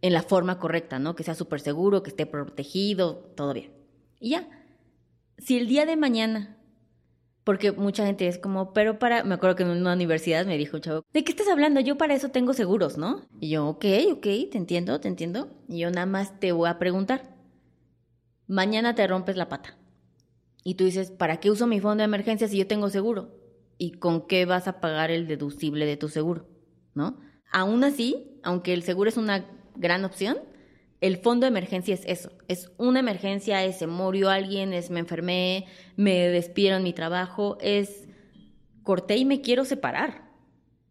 en la forma correcta, ¿no? Que sea súper seguro, que esté protegido, todo bien. Y ya, si el día de mañana porque mucha gente es como, pero para, me acuerdo que en una universidad me dijo un chavo, ¿de qué estás hablando? Yo para eso tengo seguros, ¿no? Y yo, ok, ok, te entiendo, te entiendo. Y yo nada más te voy a preguntar, mañana te rompes la pata. Y tú dices, ¿para qué uso mi fondo de emergencia si yo tengo seguro? ¿Y con qué vas a pagar el deducible de tu seguro? ¿No? Aún así, aunque el seguro es una gran opción, el fondo de emergencia es eso, es una emergencia, es se murió alguien, es me enfermé, me despidieron mi trabajo, es corté y me quiero separar,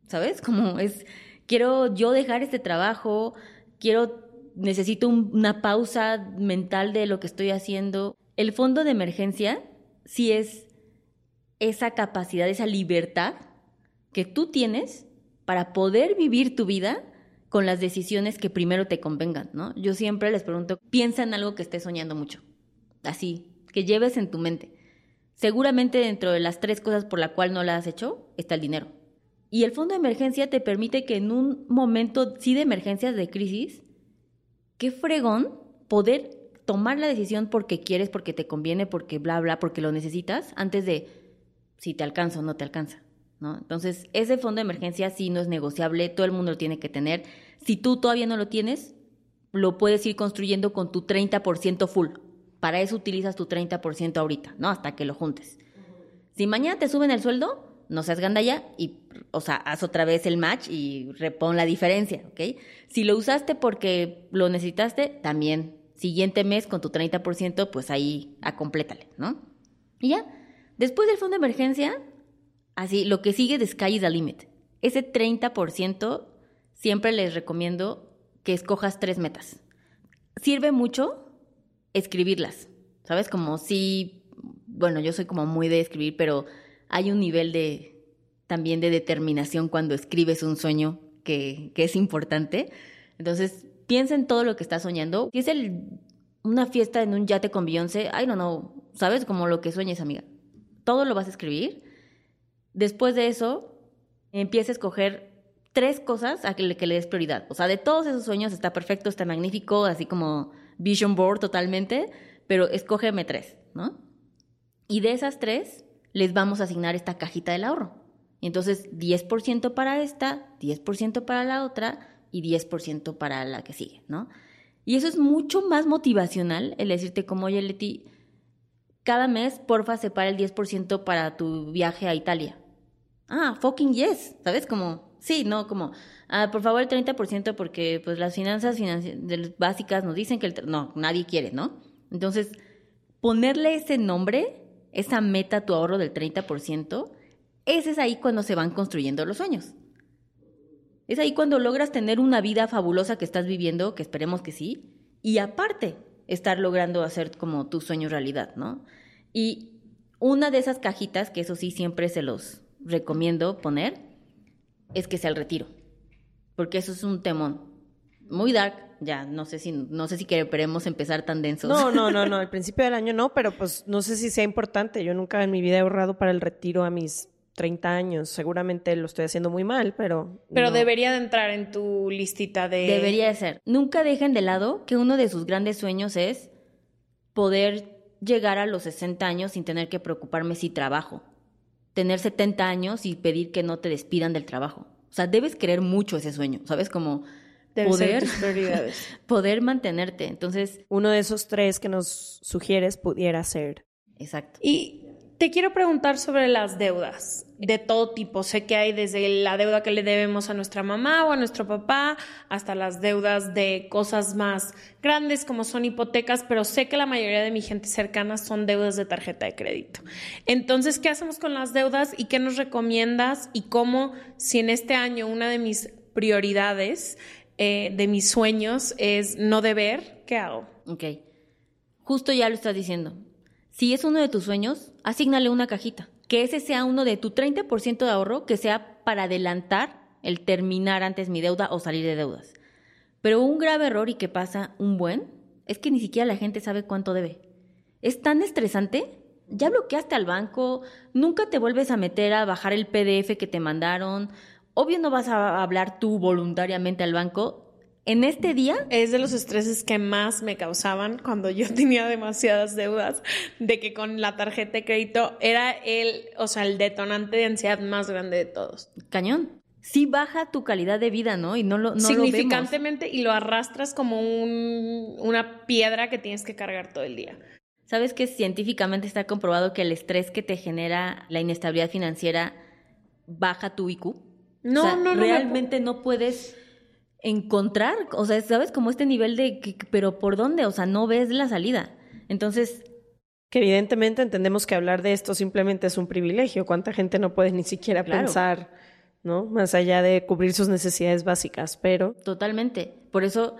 ¿sabes? Como es, quiero yo dejar este trabajo, quiero, necesito una pausa mental de lo que estoy haciendo. El fondo de emergencia sí es esa capacidad, esa libertad que tú tienes para poder vivir tu vida con las decisiones que primero te convengan, ¿no? Yo siempre les pregunto, piensa en algo que estés soñando mucho, así, que lleves en tu mente. Seguramente dentro de las tres cosas por la cual no la has hecho está el dinero. Y el fondo de emergencia te permite que en un momento, sí de emergencias, de crisis, qué fregón poder tomar la decisión porque quieres, porque te conviene, porque bla, bla, porque lo necesitas, antes de si te alcanza o no te alcanza. Entonces, ese fondo de emergencia sí no es negociable, todo el mundo lo tiene que tener. Si tú todavía no lo tienes, lo puedes ir construyendo con tu 30% full, Para eso utilizas tu 30% ahorita, ¿no? Hasta que lo juntes. Si mañana te suben el sueldo, no seas gandalla y, o sea, haz otra vez el match y repon la diferencia, ¿ok? Si lo usaste porque lo necesitaste, también. Siguiente mes con tu 30%, pues ahí acomplétale, ¿no? Y ya. Después del fondo de emergencia, así, lo que sigue de Sky is the limit. Ese 30% siempre les recomiendo que escojas tres metas. Sirve mucho escribirlas, ¿sabes? Como si, bueno, yo soy como muy de escribir, pero hay un nivel de también de determinación cuando escribes un sueño que, es importante. Entonces, piensa en todo lo que estás soñando. Si es una fiesta en un yate con Beyoncé, ay, no, no, ¿sabes? Como lo que sueñes, amiga. Todo lo vas a escribir. Después de eso, empieza a escoger tres cosas a que, que le des prioridad. O sea, de todos esos sueños está perfecto, está magnífico, así como vision board totalmente, pero escógeme tres, ¿no? Y de esas tres, les vamos a asignar esta cajita del ahorro. Entonces, 10% para esta, 10% para la otra y 10% para la que sigue, ¿no? Y eso es mucho más motivacional, el decirte como, oye, Leti, cada mes, porfa, separa el 10% para tu viaje a Italia. Ah, fucking yes, ¿sabes? Como, sí, no, como, ah, por favor el 30% porque pues las finanzas básicas nos dicen que el... No, nadie quiere, ¿no? Entonces, ponerle ese nombre, esa meta, tu ahorro del 30%, ese es ahí cuando se van construyendo los sueños. Es ahí cuando logras tener una vida fabulosa que estás viviendo, que esperemos que sí, y aparte estar logrando hacer como tu sueño realidad, ¿no? Y una de esas cajitas, que eso sí siempre se los recomiendo poner, es que sea el retiro. Porque eso es un temón. Muy dark, ya, no sé si, no sé si queremos empezar tan densos. No, no, no, no, [LAUGHS] al principio del año no, pero pues no sé si sea importante. Yo nunca en mi vida he ahorrado para el retiro a mis 30 años. Seguramente lo estoy haciendo muy mal, pero. Pero debería de entrar en tu listita de. Debería de ser. Nunca dejen de lado que uno de sus grandes sueños es poder llegar a los 60 años sin tener que preocuparme si trabajo. Tener 70 años y pedir que no te despidan del trabajo. O sea, debes querer mucho ese sueño, ¿sabes? Como poder, [LAUGHS] poder mantenerte. Entonces, uno de esos tres que nos sugieres pudiera ser. Exacto. Y te quiero preguntar sobre las deudas de todo tipo. Sé que hay desde la deuda que le debemos a nuestra mamá o a nuestro papá hasta las deudas de cosas más grandes como son hipotecas, pero sé que la mayoría de mi gente cercana son deudas de tarjeta de crédito. Entonces, ¿qué hacemos con las deudas y qué nos recomiendas y cómo si en este año una de mis prioridades, eh, de mis sueños es no deber, ¿qué hago? Ok. Justo ya lo estás diciendo si es uno de tus sueños, asígnale una cajita. Que ese sea uno de tu 30% de ahorro, que sea para adelantar el terminar antes mi deuda o salir de deudas. Pero un grave error y que pasa un buen es que ni siquiera la gente sabe cuánto debe. Es tan estresante. Ya bloqueaste al banco, nunca te vuelves a meter a bajar el PDF que te mandaron. Obvio no vas a hablar tú voluntariamente al banco en este día es de los estreses que más me causaban cuando yo [LAUGHS] tenía demasiadas deudas, de que con la tarjeta de crédito era el, o sea, el detonante de ansiedad más grande de todos. Cañón. Sí baja tu calidad de vida, ¿no? Y no lo no significantemente y lo arrastras como un, una piedra que tienes que cargar todo el día. ¿Sabes que científicamente está comprobado que el estrés que te genera la inestabilidad financiera baja tu IQ? No, no, no. Realmente no puedes encontrar, o sea, ¿sabes? Como este nivel de, pero ¿por dónde? O sea, no ves la salida. Entonces... Que evidentemente entendemos que hablar de esto simplemente es un privilegio. ¿Cuánta gente no puede ni siquiera pensar, ¿no? Más allá de cubrir sus necesidades básicas, pero... Totalmente. Por eso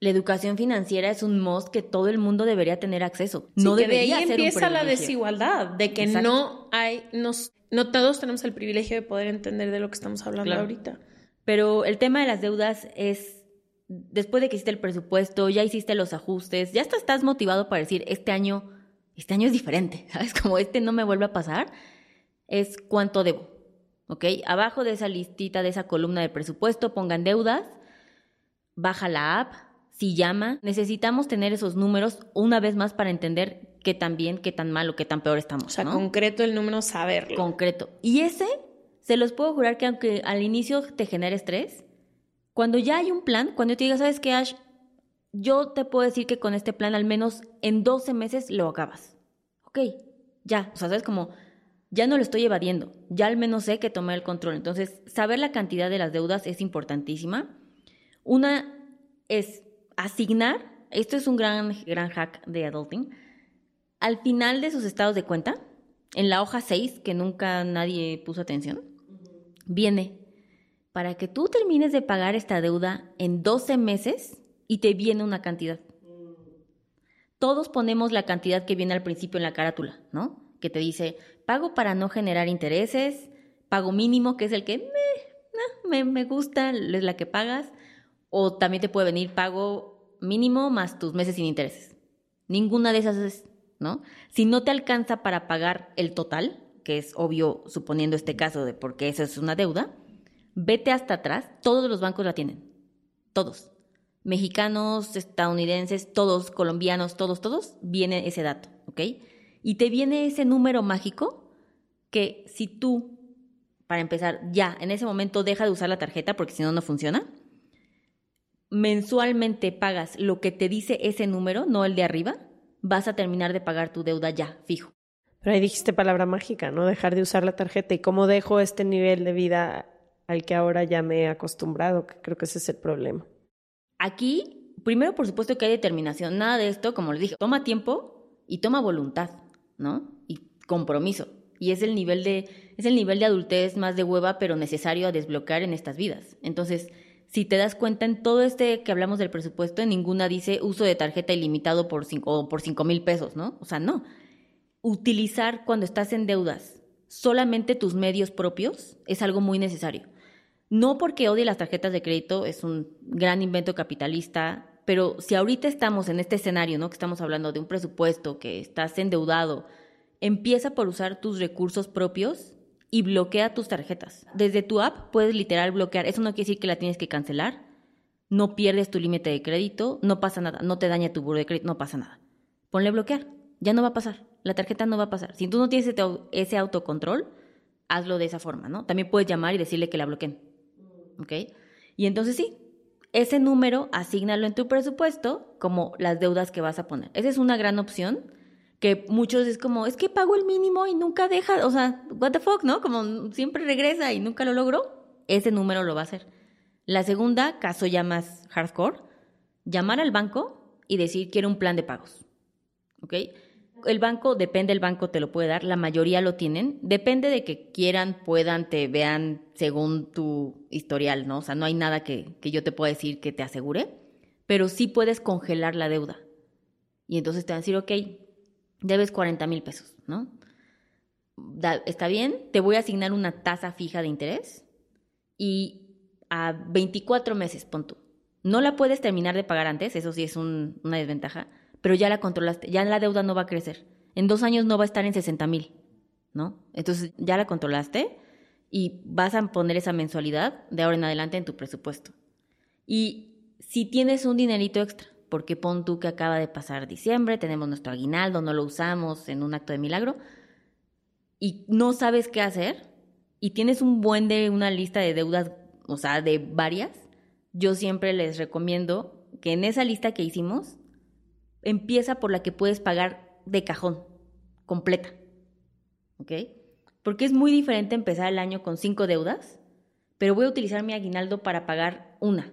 la educación financiera es un must que todo el mundo debería tener acceso. no debería de ahí empieza la desigualdad, de que no hay, nos, no todos tenemos el privilegio de poder entender de lo que estamos hablando ahorita. Pero el tema de las deudas es, después de que hiciste el presupuesto, ya hiciste los ajustes, ya estás motivado para decir, este año, este año es diferente, [LAUGHS] ¿sabes? Como este no me vuelve a pasar, es cuánto debo, ¿ok? Abajo de esa listita, de esa columna de presupuesto, pongan deudas, baja la app, si llama, necesitamos tener esos números una vez más para entender qué tan bien, qué tan mal o qué tan peor estamos. O sea, concreto el número, saberlo. Concreto. Y ese se los puedo jurar que aunque al inicio te genere estrés, cuando ya hay un plan, cuando te digas, ¿sabes qué, Ash? yo te puedo decir que con este plan al menos en 12 meses lo acabas. Ok, ya, o sea, sabes como, ya no lo estoy evadiendo, ya al menos sé que tomé el control. Entonces, saber la cantidad de las deudas es importantísima. Una es asignar, esto es un gran, gran hack de adulting, al final de sus estados de cuenta, en la hoja 6, que nunca nadie puso atención, viene, para que tú termines de pagar esta deuda en 12 meses y te viene una cantidad. Todos ponemos la cantidad que viene al principio en la carátula, ¿no? Que te dice, pago para no generar intereses, pago mínimo, que es el que me, me gusta, es la que pagas, o también te puede venir pago mínimo más tus meses sin intereses. Ninguna de esas es, ¿no? Si no te alcanza para pagar el total, que es obvio suponiendo este caso de porque eso es una deuda, vete hasta atrás, todos los bancos la tienen, todos. Mexicanos, estadounidenses, todos, colombianos, todos, todos, viene ese dato, ¿ok? Y te viene ese número mágico que si tú, para empezar, ya en ese momento deja de usar la tarjeta porque si no, no funciona, mensualmente pagas lo que te dice ese número, no el de arriba, vas a terminar de pagar tu deuda ya, fijo. Pero ahí dijiste palabra mágica, ¿no? Dejar de usar la tarjeta. ¿Y cómo dejo este nivel de vida al que ahora ya me he acostumbrado? Que creo que ese es el problema. Aquí, primero, por supuesto que hay determinación. Nada de esto, como les dije, toma tiempo y toma voluntad, ¿no? Y compromiso. Y es el nivel de, es el nivel de adultez más de hueva, pero necesario a desbloquear en estas vidas. Entonces, si te das cuenta, en todo este que hablamos del presupuesto, en ninguna dice uso de tarjeta ilimitado por cinco, por cinco mil pesos, ¿no? O sea, no utilizar cuando estás en deudas solamente tus medios propios es algo muy necesario. No porque odie las tarjetas de crédito, es un gran invento capitalista, pero si ahorita estamos en este escenario, ¿no? Que estamos hablando de un presupuesto, que estás endeudado, empieza por usar tus recursos propios y bloquea tus tarjetas. Desde tu app puedes literal bloquear. Eso no quiere decir que la tienes que cancelar. No pierdes tu límite de crédito, no pasa nada, no te daña tu buro de crédito, no pasa nada. Ponle bloquear, ya no va a pasar la tarjeta no va a pasar. Si tú no tienes ese autocontrol, hazlo de esa forma, ¿no? También puedes llamar y decirle que la bloqueen. ¿Ok? Y entonces sí, ese número asígnalo en tu presupuesto como las deudas que vas a poner. Esa es una gran opción que muchos es como, es que pago el mínimo y nunca deja, o sea, what the fuck, ¿no? Como siempre regresa y nunca lo logró. Ese número lo va a hacer. La segunda, caso ya hardcore, llamar al banco y decir quiero un plan de pagos. ¿Ok? El banco, depende del banco, te lo puede dar, la mayoría lo tienen, depende de que quieran, puedan, te vean según tu historial, ¿no? O sea, no hay nada que, yo te pueda decir que te asegure, pero sí puedes congelar la deuda. Y entonces te van a decir, ok, debes 40 mil pesos, ¿no? está bien, te voy a asignar una tasa fija de interés y a 24 meses, pon tú. No la puedes terminar de pagar antes, eso sí es una desventaja pero ya la controlaste, ya la deuda no va a crecer. En dos años no va a estar en 60 mil, ¿no? Entonces ya la controlaste y vas a poner esa mensualidad de ahora en adelante en tu presupuesto. Y si tienes un dinerito extra, porque pon tú que acaba de pasar diciembre, tenemos nuestro aguinaldo, no lo usamos en un acto de milagro, y no sabes qué hacer, y tienes un buen de una lista de deudas, o sea, de varias, yo siempre les recomiendo que en esa lista que hicimos empieza por la que puedes pagar de cajón, completa. ¿Ok? Porque es muy diferente empezar el año con cinco deudas, pero voy a utilizar mi aguinaldo para pagar una.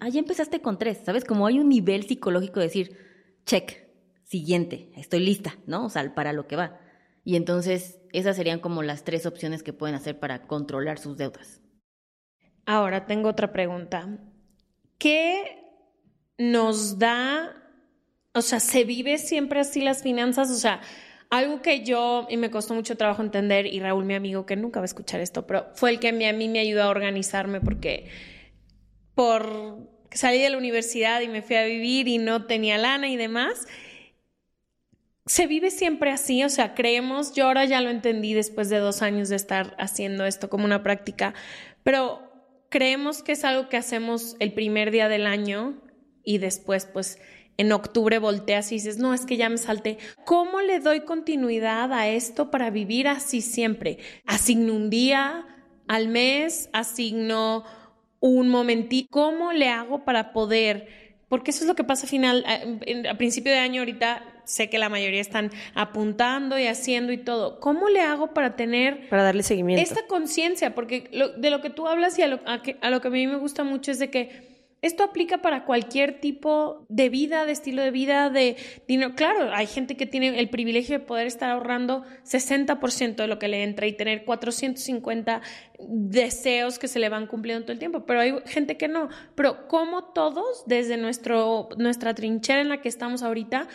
Ah, ya empezaste con tres, ¿sabes? Como hay un nivel psicológico de decir, check, siguiente, estoy lista, ¿no? O sea, para lo que va. Y entonces esas serían como las tres opciones que pueden hacer para controlar sus deudas. Ahora tengo otra pregunta. ¿Qué nos da o sea, ¿se vive siempre así las finanzas? O sea, algo que yo, y me costó mucho trabajo entender, y Raúl, mi amigo, que nunca va a escuchar esto, pero fue el que a mí me ayudó a organizarme porque por salí de la universidad y me fui a vivir y no tenía lana y demás. Se vive siempre así, o sea, creemos, yo ahora ya lo entendí después de dos años de estar haciendo esto como una práctica, pero creemos que es algo que hacemos el primer día del año y después pues en octubre volteas y dices, no, es que ya me salté. ¿Cómo le doy continuidad a esto para vivir así siempre? Asigno un día al mes, asigno un momentito. ¿Cómo le hago para poder porque eso es lo que pasa al final, a, a, principio de año ahorita sé que la mayoría están apuntando y haciendo y todo. ¿Cómo le hago para tener... Para darle seguimiento. Esta conciencia, porque de lo que tú hablas y a lo, que, a lo que a mí me gusta mucho es de que esto aplica para cualquier tipo de vida, de estilo de vida, de dinero. Claro, hay gente que tiene el privilegio de poder estar ahorrando 60% de lo que le entra y tener 450 deseos que se le van cumpliendo todo el tiempo, pero hay gente que no. Pero como todos, desde nuestro, nuestra trinchera en la que estamos ahorita,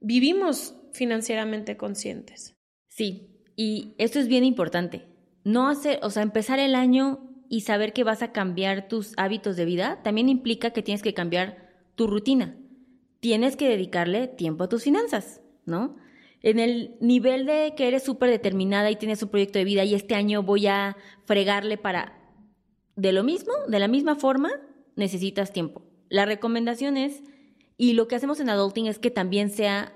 vivimos financieramente conscientes. Sí, y esto es bien importante. No hacer, o sea, empezar el año y saber que vas a cambiar tus hábitos de vida también implica que tienes que cambiar tu rutina. Tienes que dedicarle tiempo a tus finanzas, ¿no? En el nivel de que eres súper determinada y tienes un proyecto de vida y este año voy a fregarle para... De lo mismo, de la misma forma, necesitas tiempo. La recomendación es, y lo que hacemos en Adulting es que también sea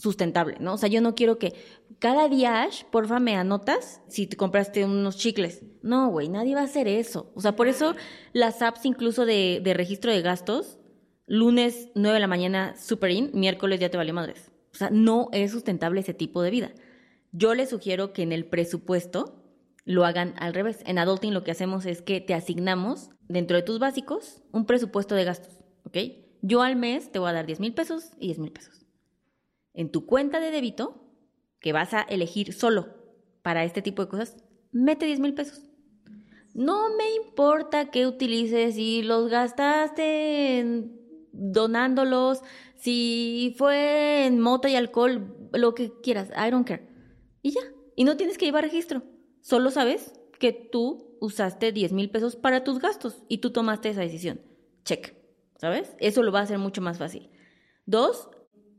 sustentable, ¿no? O sea, yo no quiero que cada día, Ash, porfa, me anotas si te compraste unos chicles. No, güey, nadie va a hacer eso. O sea, por eso las apps incluso de, de registro de gastos, lunes 9 de la mañana, super in, miércoles ya te valió madres. O sea, no es sustentable ese tipo de vida. Yo les sugiero que en el presupuesto lo hagan al revés. En Adulting lo que hacemos es que te asignamos dentro de tus básicos un presupuesto de gastos, ¿ok? Yo al mes te voy a dar 10 mil pesos y 10 mil pesos en tu cuenta de débito, que vas a elegir solo para este tipo de cosas, mete 10 mil pesos. No me importa que utilices, si los gastaste donándolos, si fue en moto y alcohol, lo que quieras, I don't care. Y ya, y no tienes que llevar registro. Solo sabes que tú usaste 10 mil pesos para tus gastos y tú tomaste esa decisión. Check, ¿sabes? Eso lo va a hacer mucho más fácil. Dos,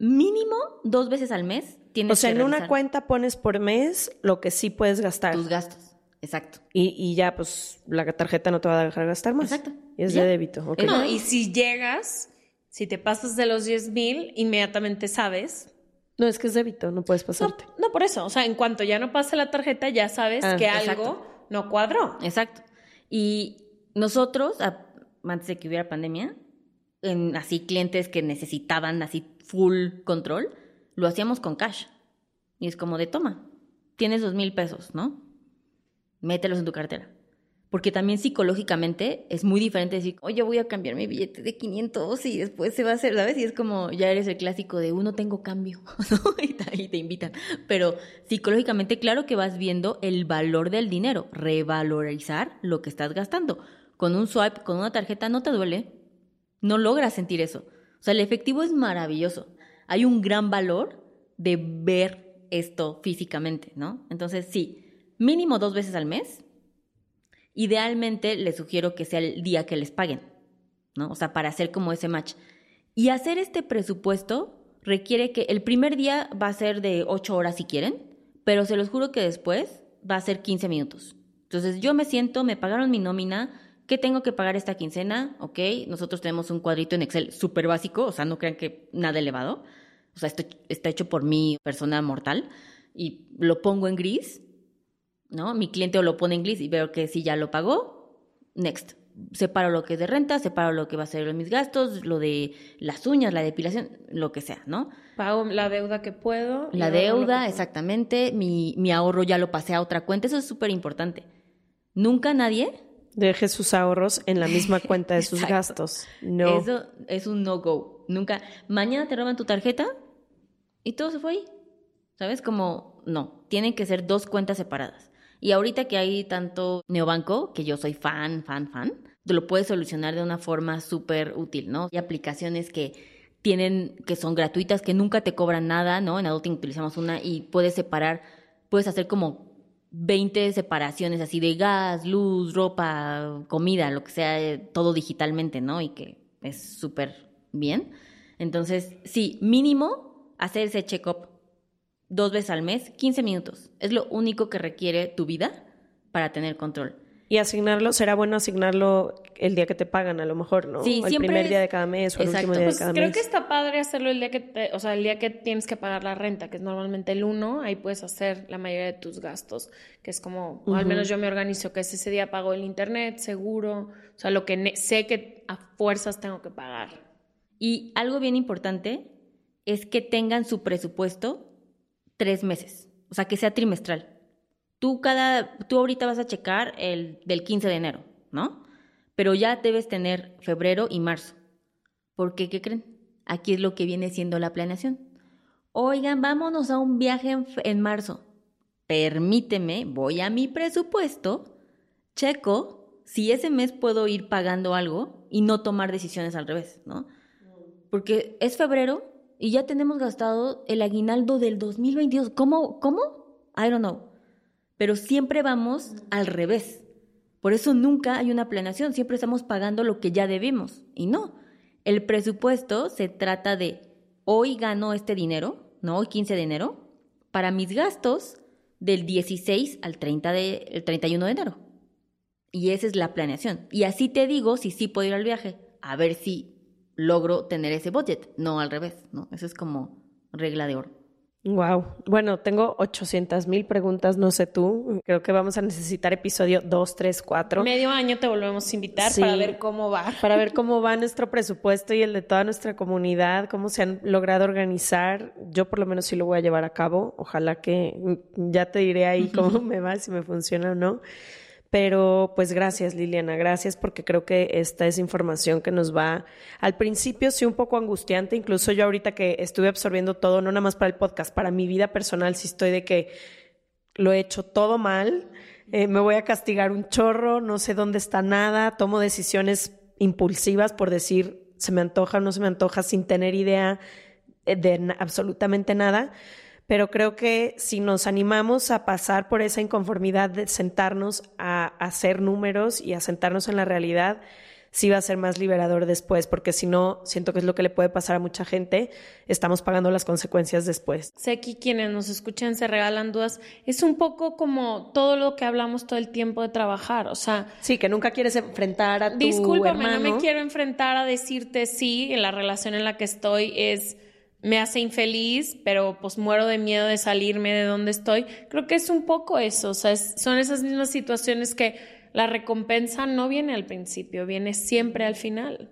mínimo dos veces al mes tienes O sea, en una cuenta pones por mes lo que sí puedes gastar. Tus gastos. Exacto. Y, ya, pues, la tarjeta no te va a dejar gastar más. Exacto. Y es de débito. No, y si llegas, si te pasas de los 10 mil, inmediatamente sabes. No, es que es débito, no puedes pasarte. No, por eso. O sea, en cuanto ya no pase la tarjeta, ya sabes ah, que algo no cuadró. Exacto. Y nosotros, antes de que hubiera pandemia, en así clientes que necesitaban así full control, lo hacíamos con cash. Y es como de toma, tienes dos mil pesos, ¿no? Mételos en tu cartera. Porque también psicológicamente es muy diferente decir, oye, voy a cambiar mi billete de 500 y después se va a hacer, ¿sabes? Y es como, ya eres el clásico de uno tengo cambio, [LAUGHS] ¿no? Y te, te invitan. Pero psicológicamente, claro que vas viendo el valor del dinero, revalorizar lo que estás gastando. Con un swipe, con una tarjeta, no te duele, no logras sentir eso. O sea, el efectivo es maravilloso. Hay un gran valor de ver esto físicamente, ¿no? Entonces, sí, mínimo dos veces al mes. Idealmente les sugiero que sea el día que les paguen, ¿no? O sea, para hacer como ese match. Y hacer este presupuesto requiere que el primer día va a ser de ocho horas si quieren, pero se los juro que después va a ser 15 minutos. Entonces yo me siento, me pagaron mi nómina, ¿Qué tengo que pagar esta quincena? Ok, nosotros tenemos un cuadrito en Excel súper básico, o sea, no crean que nada elevado. O sea, esto está hecho por mi persona mortal y lo pongo en gris, ¿no? Mi cliente lo pone en gris y veo que si ya lo pagó, next. Separo lo que es de renta, separo lo que va a ser mis gastos, lo de las uñas, la depilación, lo que sea, ¿no? Pago la deuda que puedo. La deuda, exactamente. Mi, mi ahorro ya lo pasé a otra cuenta, eso es súper importante. Nunca nadie Deje sus ahorros en la misma [LAUGHS] cuenta de sus gastos. No. Eso es un no-go. Nunca. Mañana te roban tu tarjeta y todo se fue ahí. ¿Sabes? Como, no. Tienen que ser dos cuentas separadas. Y ahorita que hay tanto neobanco, que yo soy fan, fan, fan, te lo puedes solucionar de una forma súper útil, ¿no? Hay aplicaciones que tienen, que son gratuitas, que nunca te cobran nada, ¿no? En Adulting utilizamos una y puedes separar, puedes hacer como 20 separaciones así de gas, luz, ropa, comida, lo que sea, eh, todo digitalmente, ¿no? Y que es súper bien. Entonces, sí, mínimo hacer ese check-up dos veces al mes, 15 minutos. Es lo único que requiere tu vida para tener control. Y asignarlo, será bueno asignarlo el día que te pagan, a lo mejor, ¿no? Sí, el primer día de cada mes o el último día de pues cada creo mes. que está padre hacerlo el día que, o sea, el día que tienes que pagar la renta, que es normalmente el uno, ahí puedes hacer la mayoría de tus gastos, que es como, al menos yo me organizo, que es ese día pago el internet, seguro, o sea, lo que sé que a fuerzas tengo que pagar. Y algo bien importante es que tengan su presupuesto tres meses, o sea, que sea trimestral. Tú, cada, tú ahorita vas a checar el del 15 de enero, ¿no? Pero ya debes tener febrero y marzo. ¿Por qué? ¿Qué creen? Aquí es lo que viene siendo la planeación. Oigan, vámonos a un viaje en, en marzo. Permíteme, voy a mi presupuesto, checo si ese mes puedo ir pagando algo y no tomar decisiones al revés, ¿no? Porque es febrero y ya tenemos gastado el aguinaldo del 2022. ¿Cómo? ¿Cómo? I don't know. Pero siempre vamos al revés. Por eso nunca hay una planeación, siempre estamos pagando lo que ya debemos. Y no, el presupuesto se trata de hoy gano este dinero, no hoy 15 de enero, para mis gastos del 16 al 30 de, el 31 de enero. Y esa es la planeación. Y así te digo si sí puedo ir al viaje, a ver si logro tener ese budget, no al revés, ¿no? Eso es como regla de oro. Wow. Bueno, tengo 800 mil preguntas, no sé tú. Creo que vamos a necesitar episodio 2, 3, 4. Medio año te volvemos a invitar para ver cómo va. Para ver [LAUGHS] cómo va nuestro presupuesto y el de toda nuestra comunidad, cómo se han logrado organizar. Yo por lo menos sí lo voy a llevar a cabo. Ojalá que ya te diré ahí cómo [LAUGHS] me va, si me funciona o no. Pero pues gracias Liliana, gracias porque creo que esta es información que nos va al principio sí un poco angustiante, incluso yo ahorita que estuve absorbiendo todo, no nada más para el podcast, para mi vida personal sí estoy de que lo he hecho todo mal, eh, me voy a castigar un chorro, no sé dónde está nada, tomo decisiones impulsivas por decir se me antoja o no se me antoja sin tener idea de absolutamente nada pero creo que si nos animamos a pasar por esa inconformidad de sentarnos a hacer números y a sentarnos en la realidad, sí va a ser más liberador después, porque si no, siento que es lo que le puede pasar a mucha gente, estamos pagando las consecuencias después. Sé que quienes nos escuchan se regalan dudas, es un poco como todo lo que hablamos todo el tiempo de trabajar, o sea... Sí, que nunca quieres enfrentar a tu Discúlpame, hermano. no me quiero enfrentar a decirte sí, en la relación en la que estoy es me hace infeliz, pero pues muero de miedo de salirme de donde estoy. Creo que es un poco eso, o sea, son esas mismas situaciones que la recompensa no viene al principio, viene siempre al final.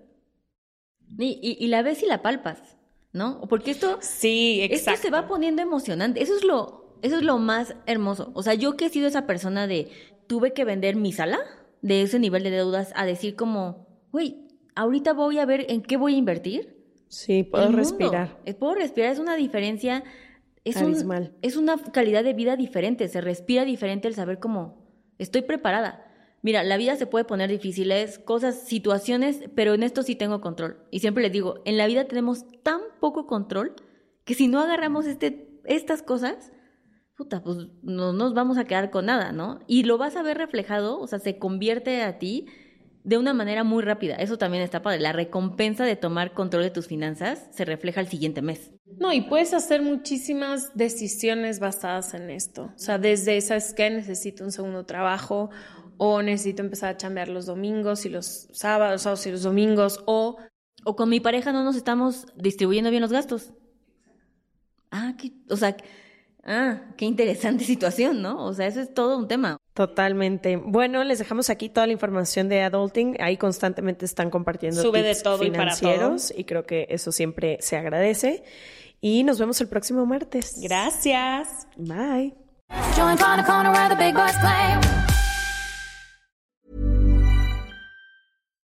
Y, y, la ves y la palpas, ¿no? Porque esto, sí, esto se va poniendo emocionante. Eso es lo, eso es lo más hermoso. O sea, yo que he sido esa persona de tuve que vender mi sala de ese nivel de deudas a decir como, güey, ahorita voy a ver en qué voy a invertir Sí, puedo respirar. Eh, puedo respirar, es una diferencia. Es, es una calidad de vida diferente, se respira diferente el saber cómo estoy preparada. Mira, la vida se puede poner difíciles, cosas, situaciones, pero en esto sí tengo control. Y siempre les digo, en la vida tenemos tan poco control que si no agarramos este, estas cosas, puta, pues no nos vamos a quedar con nada, ¿no? Y lo vas a ver reflejado, o sea, se convierte a ti de una manera muy rápida. Eso también está padre. La recompensa de tomar control de tus finanzas se refleja el siguiente mes. No, y puedes hacer muchísimas decisiones basadas en esto. O sea, desde, ¿sabes qué? Necesito un segundo trabajo o necesito empezar a chambear los domingos y los sábados, y los domingos o... O con mi pareja no nos estamos distribuyendo bien los gastos. Ah, qué, o sea, ah, qué interesante [LAUGHS] situación, ¿no? O sea, eso es todo un tema. Totalmente. Bueno, les dejamos aquí toda la información de Adulting. Ahí constantemente están compartiendo Sube tips de todo financieros y, para y creo que eso siempre se agradece. Y nos vemos el próximo martes. Gracias. Bye.